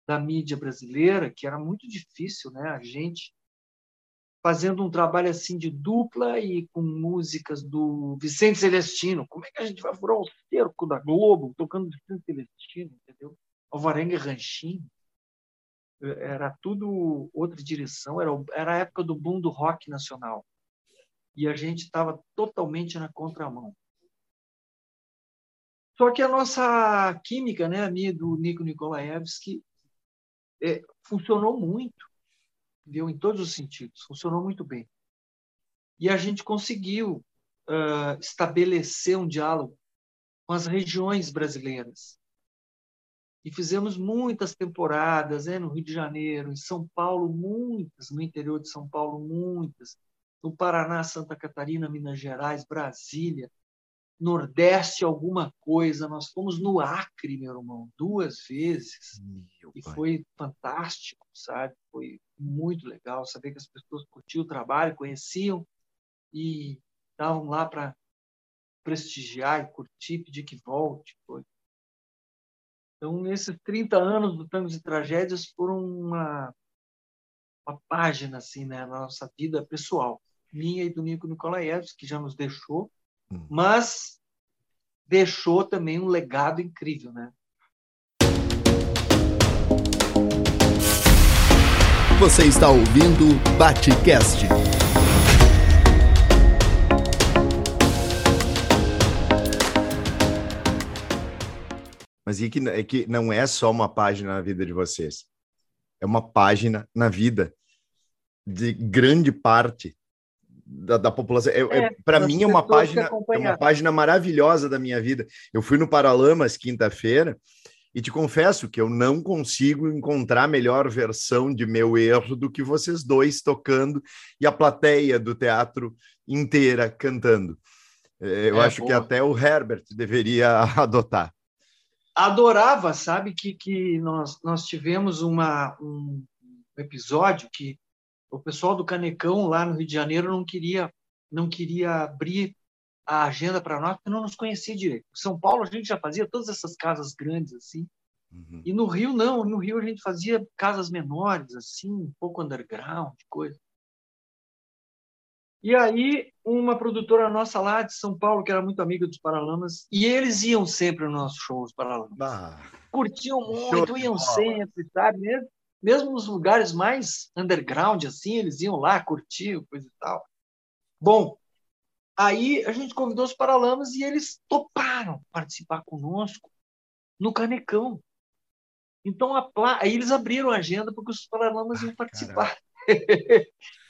da mídia brasileira, que era muito difícil, né? A gente fazendo um trabalho assim de dupla e com músicas do Vicente Celestino. Como é que a gente vai furar o cerco da Globo tocando Vicente Celestino, entendeu? Alvarenga Ranchinho. Era tudo outra direção, era, era a época do boom do rock nacional. E a gente estava totalmente na contramão. Só que a nossa química, né, a minha do Nico Nikolaevski, é, funcionou muito deu em todos os sentidos, funcionou muito bem. E a gente conseguiu uh, estabelecer um diálogo com as regiões brasileiras. E fizemos muitas temporadas né, no Rio de Janeiro, em São Paulo, muitas, no interior de São Paulo, muitas, no Paraná, Santa Catarina, Minas Gerais, Brasília, Nordeste alguma coisa. Nós fomos no Acre, meu irmão, duas vezes. Meu e pai. foi fantástico, sabe? Foi muito legal saber que as pessoas curtiam o trabalho, conheciam e estavam lá para prestigiar e curtir, pedir que volte. Foi. Então, esses 30 anos do Tangos e Tragédias foram uma, uma página assim, né, na nossa vida pessoal, minha e do Nico Nikolaevski, que já nos deixou, Hum. mas deixou também um legado incrível, né? Você está ouvindo Batecast. Mas e que, é que não é só uma página na vida de vocês. É uma página na vida de grande parte da, da população. É, é, para mim é uma página, é uma página maravilhosa da minha vida. Eu fui no Paralamas quinta-feira e te confesso que eu não consigo encontrar melhor versão de meu erro do que vocês dois tocando e a plateia do teatro inteira cantando. É, eu é, acho boa. que até o Herbert deveria *laughs* adotar. Adorava, sabe, que, que nós, nós tivemos uma, um episódio que o pessoal do Canecão lá no Rio de Janeiro não queria não queria abrir a agenda para nós porque não nos conhecia direito. São Paulo a gente já fazia todas essas casas grandes assim Uhum. E no Rio, não. No Rio a gente fazia casas menores, assim, um pouco underground, coisa. E aí, uma produtora nossa lá de São Paulo, que era muito amiga dos Paralamas, e eles iam sempre no nosso show, os Paralamas. Ah, Curtiam muito, iam sempre, sabe? Mesmo, mesmo nos lugares mais underground, assim, eles iam lá, curtiam, coisa e tal. Bom, aí a gente convidou os Paralamas e eles toparam participar conosco no Canecão. Então, a pla... aí eles abriram a agenda porque os Paralamas iam participar. *laughs*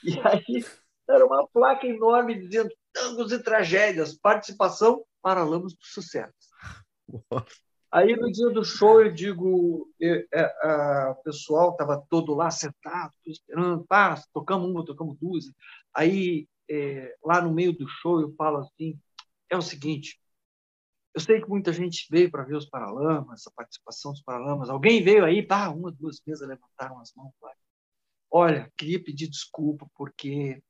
e aí era uma placa enorme dizendo tangos e tragédias, participação para Lamos do Sucesso. Aí no dia do show eu digo, é, o pessoal estava todo lá sentado, esperando, pá, tocamos uma, tocamos duas. Aí é, lá no meio do show eu falo assim, é o seguinte, eu sei que muita gente veio para ver os Paralamas, a participação dos Paralamas. Alguém veio aí, pá, uma, duas mesas levantaram as mãos. Olha, queria pedir desculpa porque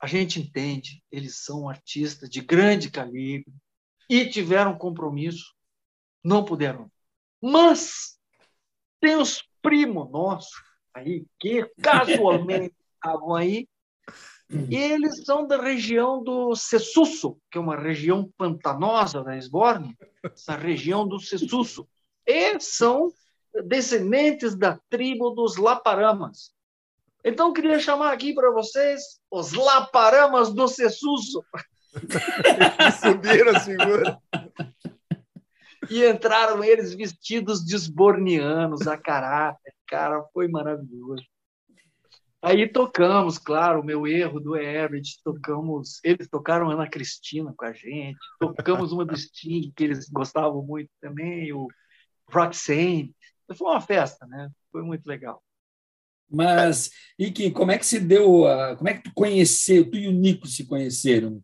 a gente entende, eles são artistas de grande calibre e tiveram compromisso, não puderam. Mas tem os primos nossos aí que casualmente *laughs* estavam aí e eles são da região do Sessusso, que é uma região pantanosa da Esborne, essa região do Sessusso. E são descendentes da tribo dos Laparamas. Então, queria chamar aqui para vocês os Laparamas do Sessusso. Subiram a. E entraram eles vestidos de esbornianos, a caráter. Cara, foi maravilhoso. Aí tocamos, claro, o meu erro do Herbert, tocamos, eles tocaram Ana Cristina com a gente, tocamos uma do Sting, que eles gostavam muito também, o Roxane. Foi uma festa, né? Foi muito legal. Mas, Iki, como é que se deu, a, como é que tu conheceu, tu e o Nico se conheceram?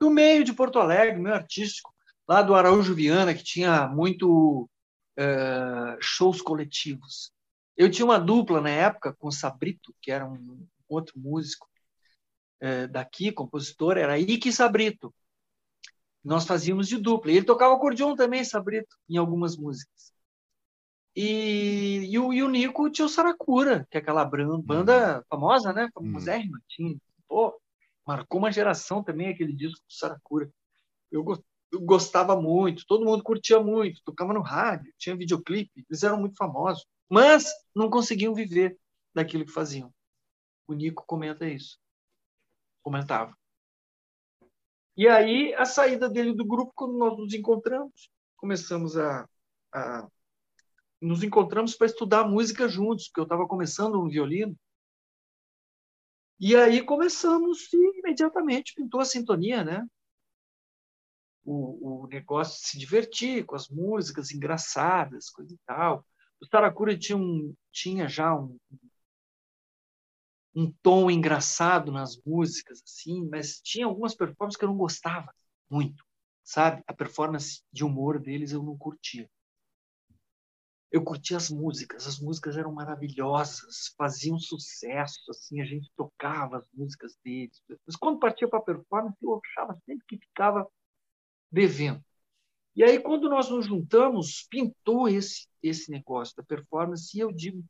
Do meio de Porto Alegre, meio artístico, lá do Araújo Viana, que tinha muito uh, shows coletivos. Eu tinha uma dupla na época com o Sabrito, que era um outro músico uh, daqui, compositor, era Ike Sabrito. Nós fazíamos de dupla. E ele tocava acordeon também, Sabrito, em algumas músicas. E, e, o, e o Nico tinha o Saracura, que é aquela banda uhum. famosa, né? Famosérrima. Tinha, pô, marcou uma geração também aquele disco do Saracura. Eu, eu gostava muito, todo mundo curtia muito, tocava no rádio, tinha videoclipe, eles eram muito famosos, mas não conseguiam viver daquilo que faziam. O Nico comenta isso. Comentava. E aí, a saída dele do grupo, quando nós nos encontramos, começamos a, a nos encontramos para estudar música juntos, porque eu estava começando no violino. E aí começamos e imediatamente pintou a sintonia, né? O, o negócio de se divertir com as músicas engraçadas, coisa e tal. O Saracura tinha, um, tinha já um, um tom engraçado nas músicas, assim, mas tinha algumas performances que eu não gostava muito, sabe? A performance de humor deles eu não curtia eu curti as músicas, as músicas eram maravilhosas, faziam sucesso, assim, a gente tocava as músicas deles. Mas quando partia para a performance, eu achava sempre que ficava devendo. E aí, quando nós nos juntamos, pintou esse, esse negócio da performance, e eu digo,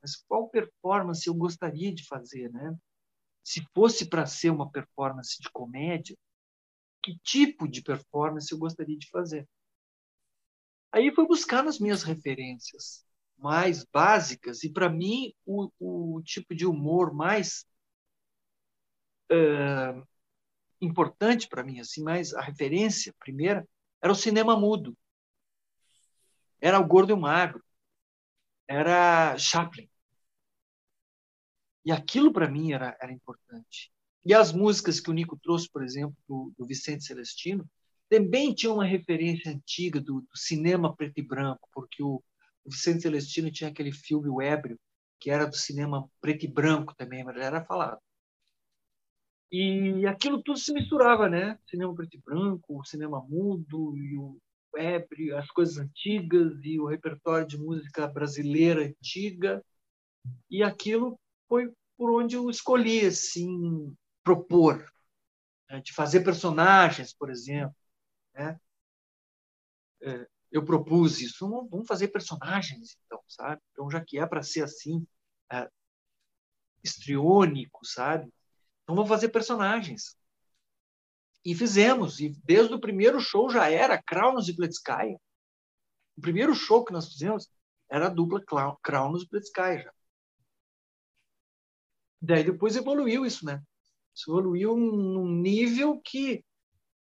mas qual performance eu gostaria de fazer, né? Se fosse para ser uma performance de comédia, que tipo de performance eu gostaria de fazer? Aí fui buscar nas minhas referências mais básicas, e para mim o, o, tipo de humor mais uh, importante para mim, assim, mais a referência primeira, era o cinema mudo. Era o Gordo e o Magro. Era Chaplin. E aquilo para mim era, era importante. E as músicas que o Nico trouxe, por exemplo, do, do Vicente Celestino, também tinha uma referência antiga do, do cinema preto e branco, porque o, o, Vicente Celestino tinha aquele filme O Ébrio, que era do cinema preto e branco também, mas era falado. E aquilo tudo se misturava, né? Cinema preto e branco, cinema mudo e o ébrio, as coisas antigas e o repertório de música brasileira antiga. E aquilo foi por onde eu escolhi assim propor, né? de fazer personagens, por exemplo, né? É, eu propus isso, vamos fazer personagens, então, sabe? Então, já que é para ser assim, é, estriônico, sabe? Então, vamos fazer personagens. E fizemos, e desde o primeiro show já era Kraunos e Pletskaya. O primeiro show que nós fizemos era a dupla Kraunos e Pletskaya já. Daí depois evoluiu isso, né? Isso evoluiu num nível que,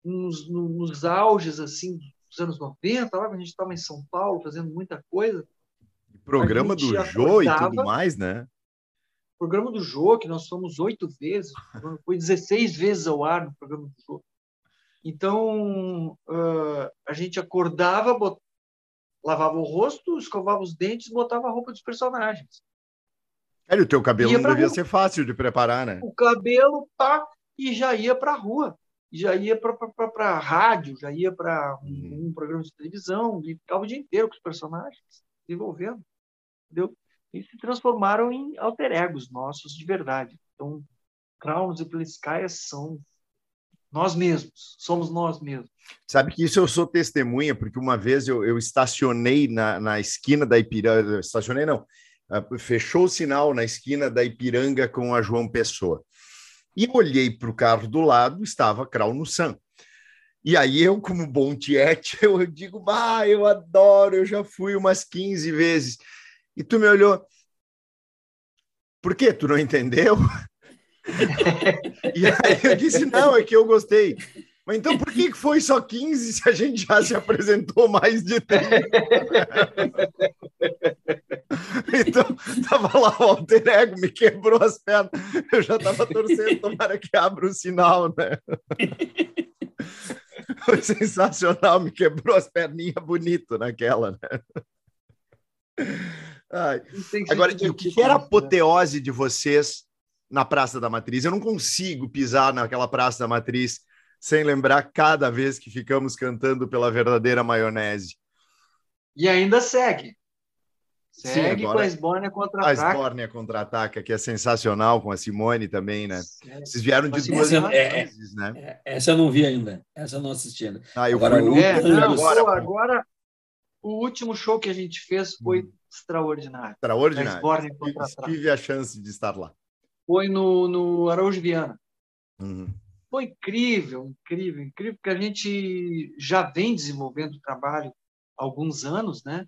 nos, nos auges, assim, dos anos 90, lá, a gente estava em São Paulo fazendo muita coisa. Programa do Jô e tudo mais, né? Programa do Jô, que nós fomos oito vezes, *laughs* foi 16 vezes ao ar no programa do Jô. Então, uh, a gente acordava, bot... lavava o rosto, escovava os dentes, botava a roupa dos personagens. Cara, o teu cabelo não devia rua. ser fácil de preparar, né? O cabelo, tá, e já ia para a rua já ia para rádio, já ia para um, uhum. um, programa de televisão, e ficava o dia inteiro com os personagens, desenvolvendo, entendeu? E se transformaram em alter egos nossos de verdade. Então, Crowns e Pliskaias são nós mesmos, somos nós mesmos. Sabe que isso eu sou testemunha, porque uma vez eu, eu estacionei na, na esquina da Ipiranga, estacionei não, ah, fechou o sinal na esquina da Ipiranga com a João Pessoa. E olhei para o carro do lado, estava Krau no Sam. E aí eu, como bom tiete, *laughs* eu digo, bah, eu adoro, eu já fui umas 15 vezes. E tu me olhou, por quê? Tu não entendeu? *laughs* e aí eu disse, não, é que eu gostei. Mas então por que foi só 15 se a gente já se apresentou mais de 30? *laughs* então, tava lá o alter ego, me quebrou as pernas. Eu já tava torcendo, tomara que abra o sinal, né? *laughs* Foi sensacional, me quebrou as perninhas bonito naquela, né? Ai. Agora, o que era a apoteose de vocês na Praça da Matriz? Eu não consigo pisar naquela Praça da Matriz sem lembrar cada vez que ficamos cantando pela verdadeira maionese. E ainda segue. Segue Sim, com a Esbórnia contra-ataca. A Esbórnia contra-ataca, que é sensacional, com a Simone também, né? Vocês vieram de duas essa, é, vezes, né? É, essa eu não vi ainda. Essa eu não assisti ainda. Ah, eu agora, fui é, não, agora, agora, o último show que a gente fez foi hum. extraordinário. Extraordinário. Tive a chance de estar lá. Foi no, no Araújo Viana. Uhum. Foi incrível, incrível, incrível, porque a gente já vem desenvolvendo o trabalho há alguns anos, né?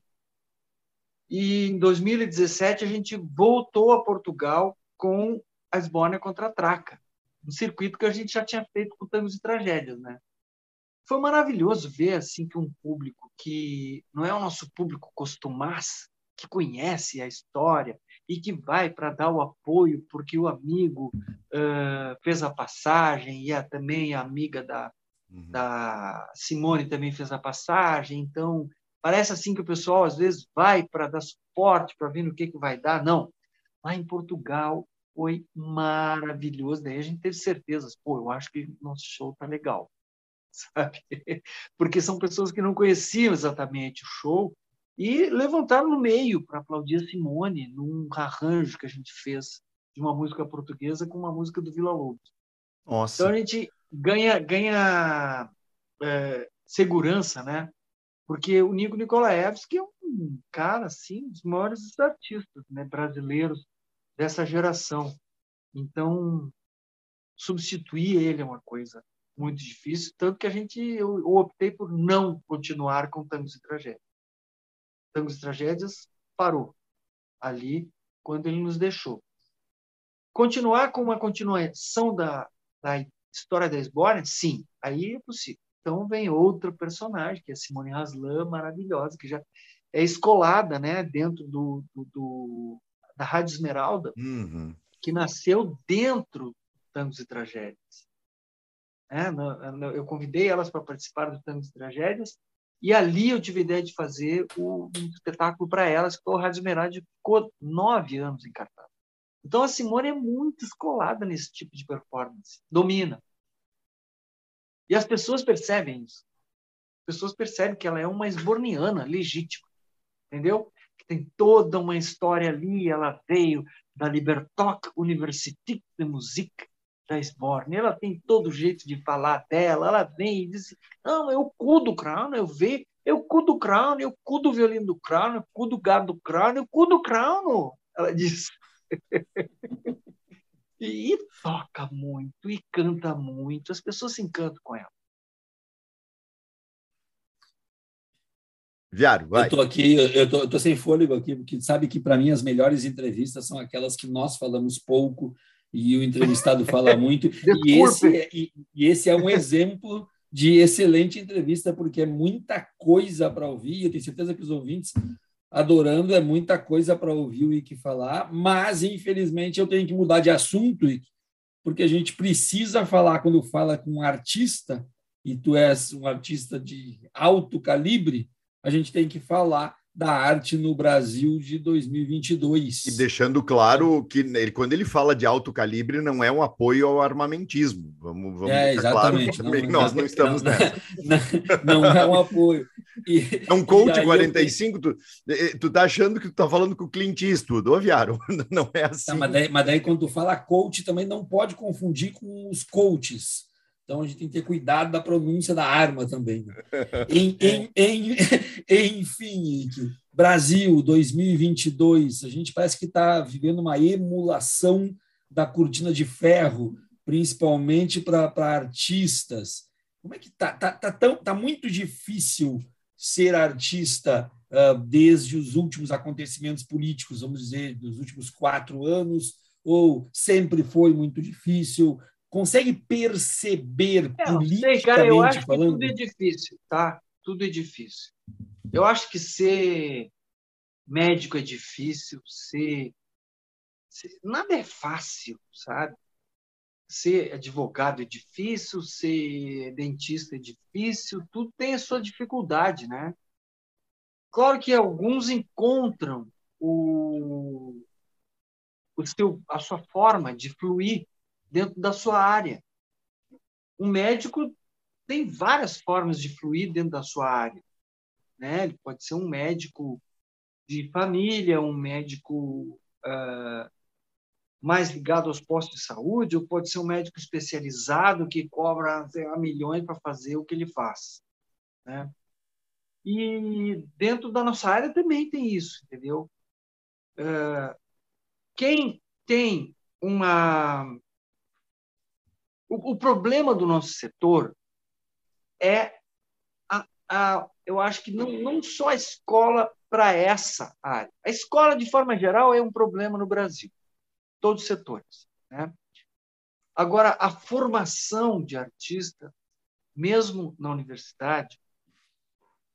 E em 2017 a gente voltou a Portugal com a Esbórnia contra a Traca, um circuito que a gente já tinha feito com Tangos e Tragédias, né? Foi maravilhoso ver assim que um público que não é o nosso público costumaz, que conhece a história, e que vai para dar o apoio porque o amigo uh, fez a passagem e a, também a amiga da, uhum. da Simone também fez a passagem. Então, parece assim que o pessoal às vezes vai para dar suporte, para ver no que, que vai dar. Não. Lá em Portugal foi maravilhoso. Daí a gente teve certezas. Pô, eu acho que nosso show tá legal. *laughs* Sabe? Porque são pessoas que não conheciam exatamente o show e levantaram no meio para aplaudir a Simone num arranjo que a gente fez de uma música portuguesa com uma música do Vila Lobos. Nossa. Então a gente ganha ganha é, segurança, né? Porque o Nico Nikolaevski é um cara assim dos maiores artistas, né, brasileiros dessa geração. Então substituir ele é uma coisa muito difícil, tanto que a gente eu, eu optei por não continuar com Tangos e Tragédias. Tangos e Tragédias parou ali quando ele nos deixou. Continuar com uma continuação da, da história da Esborne? Sim, aí é possível. Então vem outra personagem, que é Simone Haslan, maravilhosa, que já é escolada né, dentro do, do, do da Rádio Esmeralda, uhum. que nasceu dentro Tangos e Tragédias. É, eu convidei elas para participar do Tangos e Tragédias, e ali eu tive a ideia de fazer um espetáculo para elas, que foi o Rádio Esmeralda, ficou nove anos em cartaz. Então a Simone é muito escolada nesse tipo de performance, domina. E as pessoas percebem isso. As pessoas percebem que ela é uma esborniana legítima, entendeu? Que tem toda uma história ali, ela veio da Libertoc Universität de Musik, da Sborne. Ela tem todo jeito de falar dela, ela vem e diz: Não, eu cu do Crown, eu vejo, É o cu do crânio, é o cu do violino do crânio, é o cu do gado do é o cu do crânio, ela disse. *laughs* e, e toca muito, e canta muito, as pessoas se encantam com ela. Viário, vai. Eu tô aqui, eu tô, eu tô sem fôlego aqui, porque sabe que para mim as melhores entrevistas são aquelas que nós falamos pouco e o entrevistado fala muito. *laughs* e, esse é, e, e esse é um exemplo de excelente entrevista, porque é muita coisa para ouvir. Eu tenho certeza que os ouvintes adorando, é muita coisa para ouvir o Ike falar, mas infelizmente eu tenho que mudar de assunto, Ike, porque a gente precisa falar quando fala com um artista, e tu és um artista de alto calibre, a gente tem que falar da arte no Brasil de 2022. E deixando claro que ele, quando ele fala de alto calibre, não é um apoio ao armamentismo. Vamos, vamos é, exatamente. Claro também. Não, Nós não estamos não, nessa. Não, não, é um apoio. E, é um coach 45, tu, tu tá achando que tu tá falando com o Clint Eastwood, ô Viaro? *laughs* Não é assim. Tá, mas, daí, mas daí quando tu fala coach, também não pode confundir com os coaches. Então a gente tem que ter cuidado da pronúncia da arma também. Né? *laughs* Em, em, em, *laughs* enfim, Brasil 2022, a gente parece que está vivendo uma emulação da cortina de ferro, principalmente para artistas. Como é que tá? Tá, tá, tão, tá muito difícil ser artista uh, desde os últimos acontecimentos políticos, vamos dizer, dos últimos quatro anos, ou sempre foi muito difícil? Consegue perceber é, politicamente cara, eu acho falando? Que tudo é difícil, tá? Tudo é difícil. Eu acho que ser médico é difícil, ser, ser nada é fácil, sabe? Ser advogado é difícil, ser dentista é difícil, tudo tem a sua dificuldade, né? Claro que alguns encontram o, o seu, a sua forma de fluir dentro da sua área. Um médico tem várias formas de fluir dentro da sua área. Né? Ele pode ser um médico de família, um médico uh, mais ligado aos postos de saúde, ou pode ser um médico especializado que cobra milhões para fazer o que ele faz. Né? E dentro da nossa área também tem isso, entendeu? Uh, quem tem uma o, o problema do nosso setor é, a, a, eu acho que não, não só a escola para essa área. A escola, de forma geral, é um problema no Brasil, todos os setores. Né? Agora, a formação de artista, mesmo na universidade,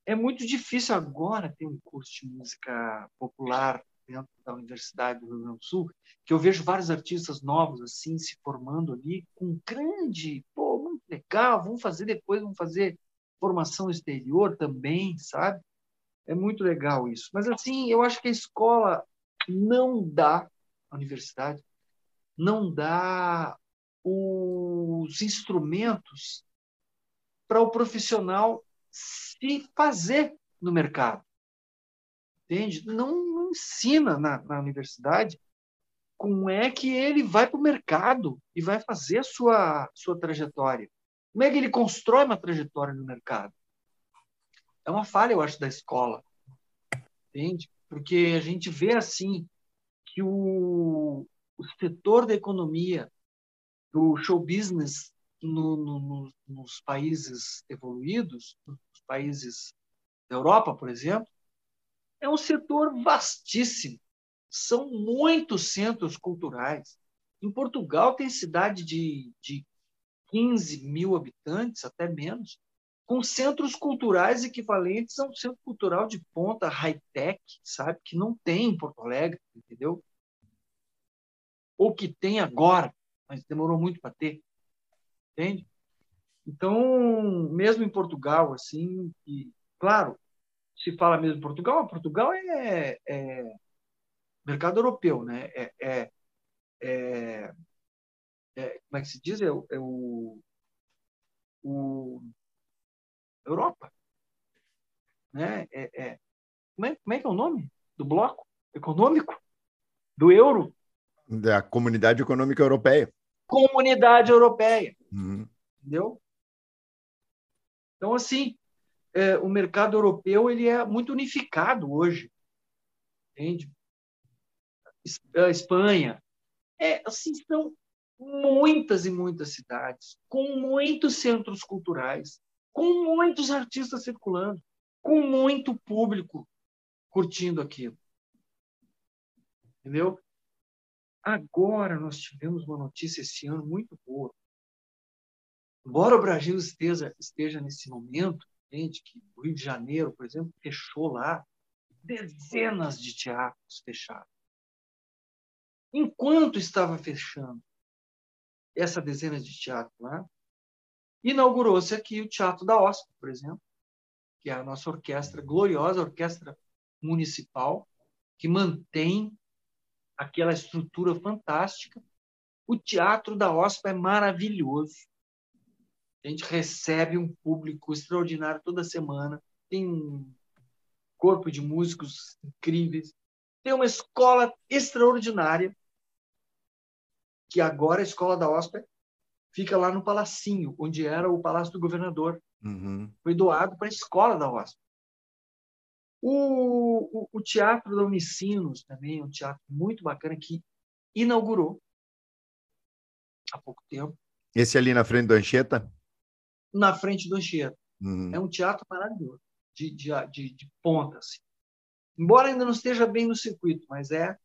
é muito difícil agora ter um curso de música popular dentro da Universidade do Rio Grande do Sul, que eu vejo vários artistas novos assim se formando ali com grande, pô, muito legal, vamos fazer depois, vamos fazer formação exterior também, sabe? É muito legal isso. Mas assim, eu acho que a escola não dá, a universidade não dá os instrumentos para o profissional se fazer no mercado. Entende? Não ensina na, na universidade como é que ele vai para o mercado e vai fazer a sua, sua trajetória. Como é que ele constrói uma trajetória no mercado? É uma falha, eu acho, da escola. Entende? Porque a gente vê assim que o, o setor da economia, do show business no, no, nos países evoluídos, nos países da Europa, por exemplo, é um setor vastíssimo. São muitos centros culturais. Em Portugal tem cidade de, de 15 mil habitantes, até menos, com centros culturais equivalentes a um centro cultural de ponta high-tech, sabe? Que não tem em Porto Alegre, entendeu? Ou que tem agora, mas demorou muito para ter, entende? Então, mesmo em Portugal, assim, e, claro, se fala mesmo Portugal, Portugal é, é mercado europeu, né? É, é, é, é, como é que se diz? É, é o, o Europa, né? É, é, como, é, como é que é o nome do bloco econômico do euro? Da Comunidade Econômica Europeia. Comunidade Europeia, uhum. entendeu? Então assim é, o mercado europeu ele é muito unificado hoje, entende? A Espanha, é, assim, são muitas e muitas cidades, com muitos centros culturais, com muitos artistas circulando, com muito público curtindo aquilo. Entendeu? Agora nós tivemos uma notícia esse ano muito boa. Embora o Brasil esteja, esteja nesse momento, que o Rio de Janeiro, por exemplo, fechou lá dezenas de teatros fechados. Enquanto estava fechando essa dezena de teatros lá, inaugurou-se aqui o Teatro da OSP, por exemplo, que é a nossa orquestra gloriosa, orquestra municipal, que mantém aquela estrutura fantástica. O teatro da OSPA é maravilhoso. A gente recebe um público extraordinário toda semana. Tem um corpo de músicos incríveis. Tem uma escola extraordinária, que agora a escola da OSPA fica lá no Palacinho, onde era o Palácio do Governador. Uhum. Foi doado para a escola da OSPA. O, o, o, Teatro da Unicinos também, um teatro muito bacana que inaugurou há pouco tempo. Esse ali na frente do Anchieta? Na frente do Anchieta. Uhum. É um teatro maravilhoso, de, de, de, de ponta. Assim. Embora ainda não esteja bem no circuito, mas é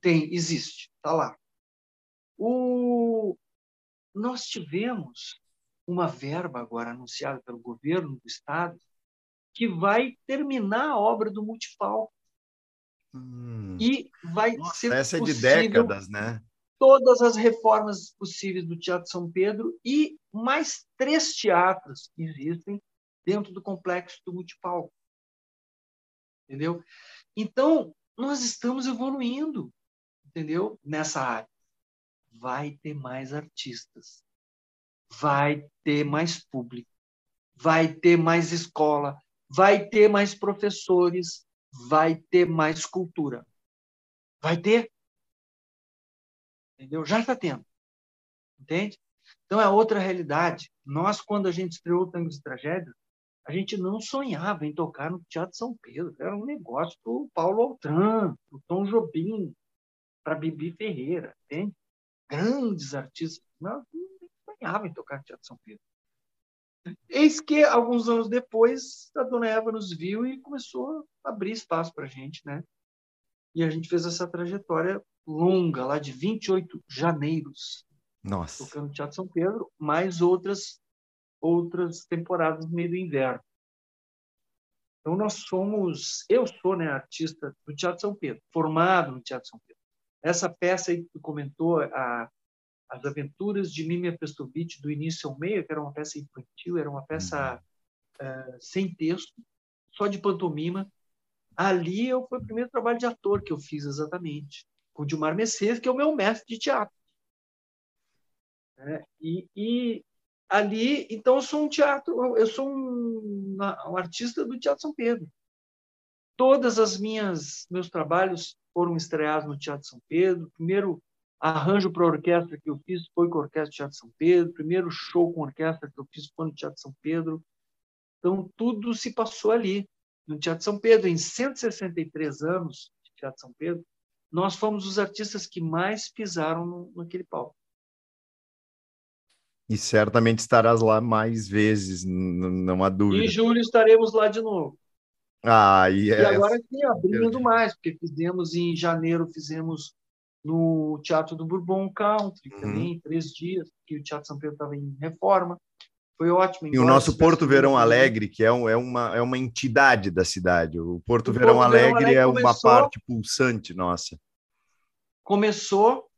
tem, existe, está lá. O, nós tivemos uma verba agora anunciada pelo governo do estado que vai terminar a obra do Multipal. Hum. E vai Nossa, ser essa é de décadas, né? Todas as reformas possíveis do Teatro São Pedro e mais três teatros que existem dentro do complexo do Multipal. Entendeu? Então, nós estamos evoluindo, entendeu? Nessa área. Vai ter mais artistas. Vai ter mais público. Vai ter mais escola vai ter mais professores, vai ter mais cultura. Vai ter. Entendeu? Já está tendo. Entende? Então é outra realidade. Nós, quando a gente estreou o Tango de Tragédia, a gente não sonhava em tocar no Teatro São Pedro. Era um negócio para o Paulo Altran, para o Tom Jobim, para Bibi Ferreira, entende? Grandes artistas. Nós não sonhava em tocar no Teatro São Pedro. Eis que, alguns anos depois, a dona Eva nos viu e começou a abrir espaço para a gente, né? E a gente fez essa trajetória longa, lá de 28 janeiros. Nossa. Tocando Teatro São Pedro, mais outras outras temporadas no meio do inverno. Então nós somos, eu sou, né, artista do Teatro São Pedro, formado no Teatro São Pedro. Essa peça aí que tu comentou, a as Aventuras de Mimia Pestovich, do início ao meio, que era uma peça infantil, era uma peça uh, sem texto, só de pantomima. Ali eu, foi o primeiro trabalho de ator que eu fiz exatamente, com o Dilmar Messias, que é o meu mestre de teatro. É, e, e, ali, então eu sou um teatro, eu sou um, um artista do Teatro São Pedro. Todas as minhas meus trabalhos foram estreados no Teatro São Pedro. Primeiro arranjo para orquestra que eu fiz foi com a Orquestra do Teatro São Pedro, primeiro show com orquestra que eu fiz foi no Teatro São Pedro. Então, tudo se passou ali, no Teatro São Pedro. Em 163 anos de Teatro São Pedro, nós fomos os artistas que mais pisaram no, naquele palco. E certamente estarás lá mais vezes, não há dúvida. Em julho estaremos lá de novo. Ah, e, é... e agora sim, abrindo mais, porque fizemos em janeiro, fizemos no Teatro do Bourbon Country uhum. também, três dias, que o Teatro São Pedro estava em reforma. Foi ótimo. E o nosso Porto Verão Alegre, que é, um, é, uma, é uma entidade da cidade. O Porto, o Verão, Porto Alegre Verão Alegre é começou, uma parte pulsante nossa. Começou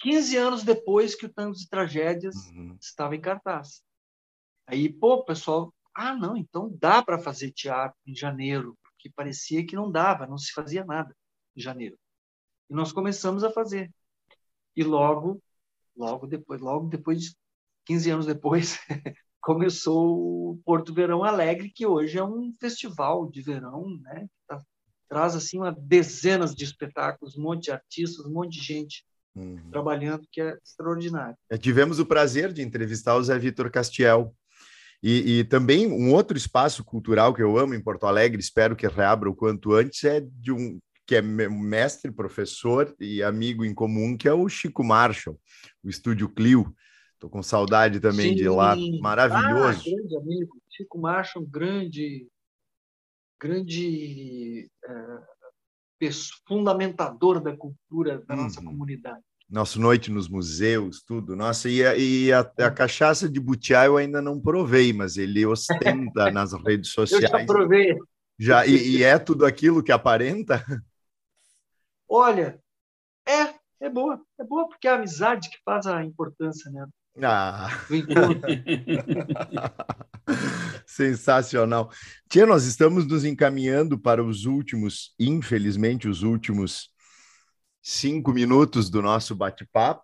15 anos depois que o Tango de Tragédias uhum. estava em cartaz. Aí, pô, pessoal, ah, não, então dá para fazer teatro em janeiro, porque parecia que não dava, não se fazia nada em janeiro. E nós começamos a fazer. E logo, logo depois, logo depois, 15 anos depois, *laughs* começou o Porto Verão Alegre, que hoje é um festival de verão, né? Tá, traz assim uma dezenas de espetáculos, um monte de artistas, um monte de gente uhum. trabalhando, que é extraordinário. É, tivemos o prazer de entrevistar o Zé Vitor Castiel. E, e, também um outro espaço cultural que eu amo em Porto Alegre, espero que reabra o quanto antes, é de um que é mestre, professor e amigo em comum, que é o Chico Marshall, o Estúdio Clio. Estou com saudade também Sim. de lá, maravilhoso. Ah, grande amigo, Chico Marshall, grande, grande é, fundamentador da cultura da uhum. nossa comunidade nossa noite nos museus, tudo. Nossa, e a, e a, a cachaça de butiá eu ainda não provei, mas ele ostenta *laughs* nas redes sociais. Eu já provei. Já, e, e, é *laughs* tudo aquilo que aparenta? Olha, é, é boa. É boa porque é a amizade que faz a importância, né? Ah. *laughs* Sensacional. Tia, nós estamos nos encaminhando para os últimos, infelizmente, os últimos cinco minutos do nosso bate-papo.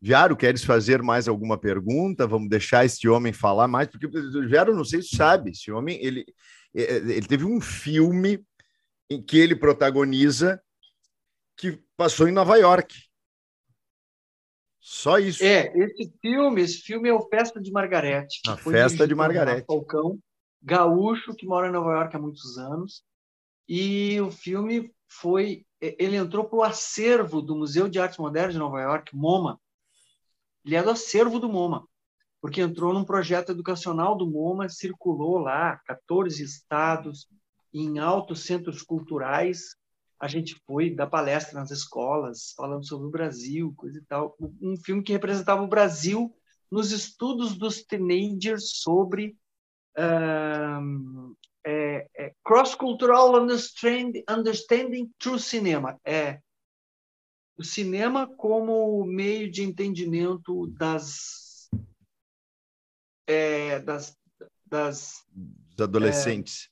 Viaro, queres fazer mais alguma pergunta? Vamos deixar este homem falar mais, porque Viaro, não sei se sabe, esse homem, ele, é, é, ele teve um filme em que ele protagoniza que passou em Nova York. Só isso. É, esse filme, esse filme é o Festa de Margarete. A Festa de Margarete. Falcão, gaúcho que mora em Nova York há muitos anos. E o filme foi ele entrou para o acervo do Museu de Arte Moderna de Nova York, MoMA. Ele é do acervo do MoMA, porque entrou num projeto educacional do MoMA, circulou lá, 14 estados, em altos centros culturais. A gente foi dar palestra nas escolas, falando sobre o Brasil, coisa e tal. Um filme que representava o Brasil nos estudos dos teenagers sobre uh, é, é cross-cultural understanding, understanding through cinema. É o cinema como meio de entendimento das é, das, das adolescentes.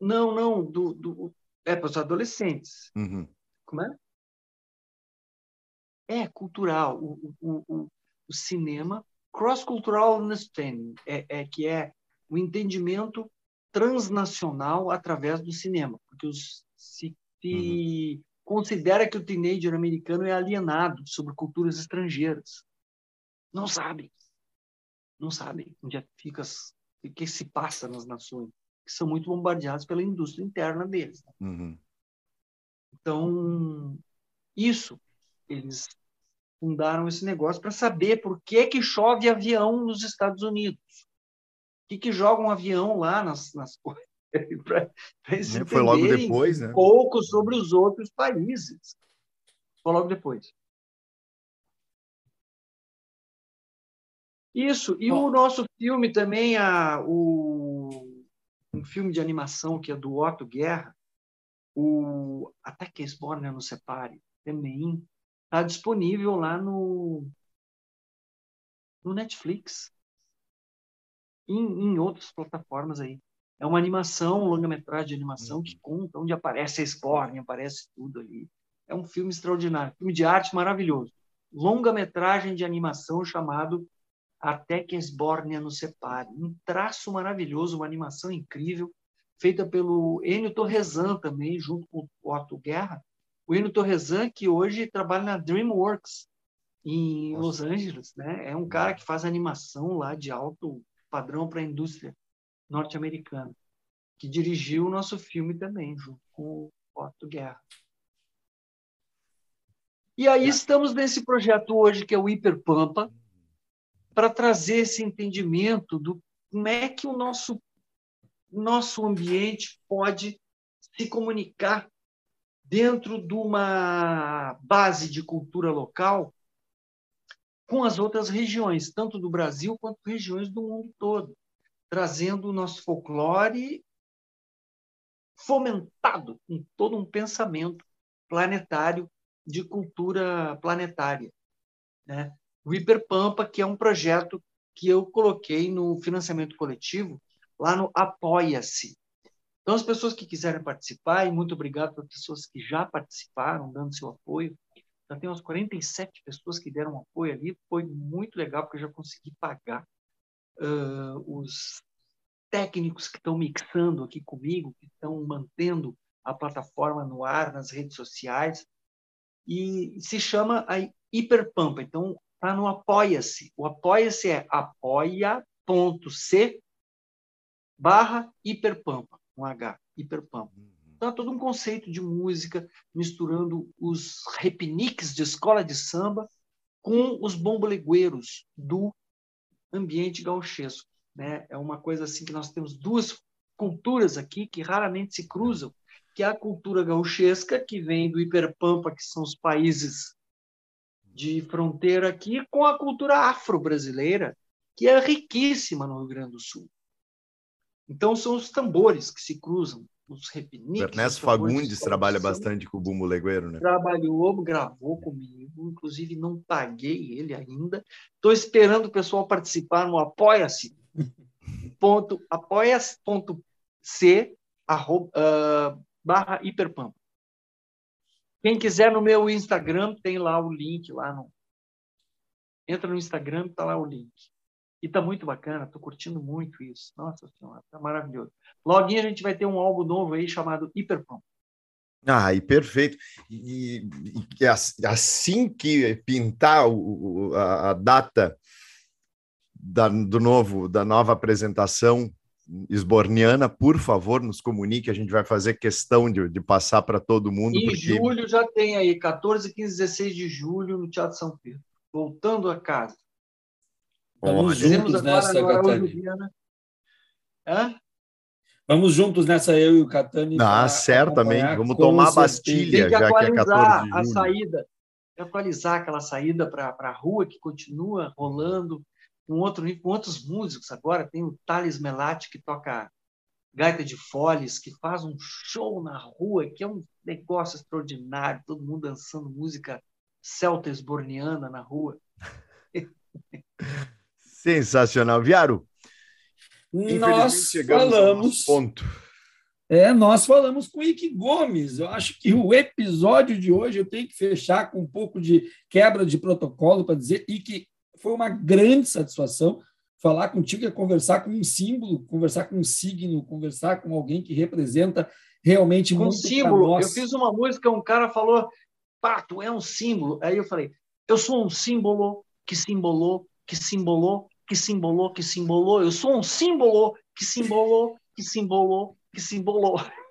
É, não, não, do, do é para os adolescentes. Uhum. Como é? É cultural. O, o, o, o cinema cross-cultural understanding é, é que é o entendimento transnacional através do cinema, porque os, se, se uhum. considera que o teenager americano é alienado sobre culturas estrangeiras. Não sabe. Não sabe onde é fica, o que se passa nas nações, que são muito bombardeados pela indústria interna deles. Né? Uhum. Então, isso, eles fundaram esse negócio para saber por que, que chove avião nos Estados Unidos que, que joga um avião lá nas, nas coisas. *laughs* para eles né, Foi logo depois, né? pouco sobre os outros países. Foi logo depois. Isso. E Bom. o nosso filme também, a, o, um filme de animação que é do Otto Guerra, o Até que Esborne não separe, também está disponível lá no, no Netflix em, em outras plataformas aí. É uma animação, um longa-metragem de animação uhum. que conta onde aparece a Sporn, aparece tudo ali. É um filme extraordinário, filme de arte maravilhoso. Longa-metragem de animação chamado Até que Esbórnia nos separe. Um traço maravilhoso, uma animação incrível, feita pelo Enio Torresan também, junto com o Otto Guerra. O Enio Torresan, que hoje trabalha na DreamWorks, em. Los Angeles. Né? É um cara que faz animação lá de alto padrão para a indústria norte-americana, que dirigiu o nosso filme também, junto com o Otto Guerra. E aí estamos nesse projeto hoje, que é o Hiperpampa, para trazer esse entendimento do como é que o nosso, nosso ambiente pode se comunicar dentro de uma base de cultura local com as outras regiões, tanto do Brasil quanto regiões do mundo todo, trazendo o nosso folclore fomentado com todo um pensamento planetário de cultura planetária. Né? O Hiperpampa, que é um projeto que eu coloquei no financiamento coletivo, lá no Apoia-se. Então, as pessoas que quiserem participar, e muito obrigado para as pessoas que já participaram, dando seu apoio, já tem umas 47 pessoas que deram apoio ali. Foi muito legal, porque eu já consegui pagar uh, os técnicos que estão mixando aqui comigo, que estão mantendo a plataforma no ar, nas redes sociais. E se chama a Hiperpampa. Então, está no Apoia-se. O Apoia-se é apoia.c barra hiperpampa, um H, hiperpampa. Então é todo um conceito de música misturando os repiniques de escola de samba com os bombolegueiros do ambiente gauchesco. Né? É uma coisa assim que nós temos duas culturas aqui que raramente se cruzam, que é a cultura gauchesca, que vem do Hiperpampa, que são os países de fronteira aqui, com a cultura afro-brasileira, que é riquíssima no Rio Grande do Sul. Então, são os tambores que se cruzam, os repiniques. Ernesto Fagundes trabalha bastante com o bumbo legueiro, né? Trabalhou, gravou comigo, inclusive não paguei ele ainda. Estou esperando o pessoal participar no Apoia-se. ponto, apoia-se.c uh, barra hiperpampa. Quem quiser no meu Instagram, tem lá o link lá no. Entra no Instagram, tá lá o link. E tá muito bacana, tô curtindo muito isso. Nossa Senhora, tá maravilhoso. Logo a gente vai ter um álbum novo aí chamado Hiperpampa. Ah, e perfeito. E, e, assim que pintar o, a, a data da, do novo, da nova apresentação esborniana, por favor, nos comunique, a gente vai fazer questão de, de passar para todo mundo. Em porque... julho já tem aí, 14, 15, 16 de julho, no Teatro São Pedro. Voltando a casa. Vamos juntos nessa, Catani. Hã? Vamos juntos nessa, eu e o Catani. Ah, certamente. Vamos tomar a Bastilha, já que é 14 de julho. a saída. Atualizar aquela saída para a rua que continua rolando com, outro, com outros músicos agora. Tem o Thales Melati, que toca gaita de foles, que faz um show na rua, que é um negócio extraordinário, todo mundo dançando música celta esborniana na rua. *laughs* Sensacional. Viaro, nós falamos... Ponto. É, nós falamos com o Ike Gomes. Eu acho que o episódio de hoje eu tenho que fechar com um pouco de quebra de protocolo para dizer Ike foi uma grande satisfação falar contigo, é conversar com um símbolo, conversar com um signo, conversar com alguém que representa realmente com muito símbolo. Eu fiz uma música, um cara falou, pá, tu é um símbolo. Aí eu falei, eu sou um símbolo que simbolou, que simbolou, que simbolou, que simbolou. Eu sou um símbolo que simbolou, que simbolou, que simbolou. *laughs*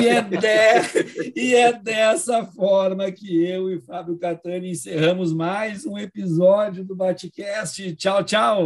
E é, de, e é dessa forma que eu e Fábio Catani encerramos mais um episódio do Batcast. Tchau, tchau!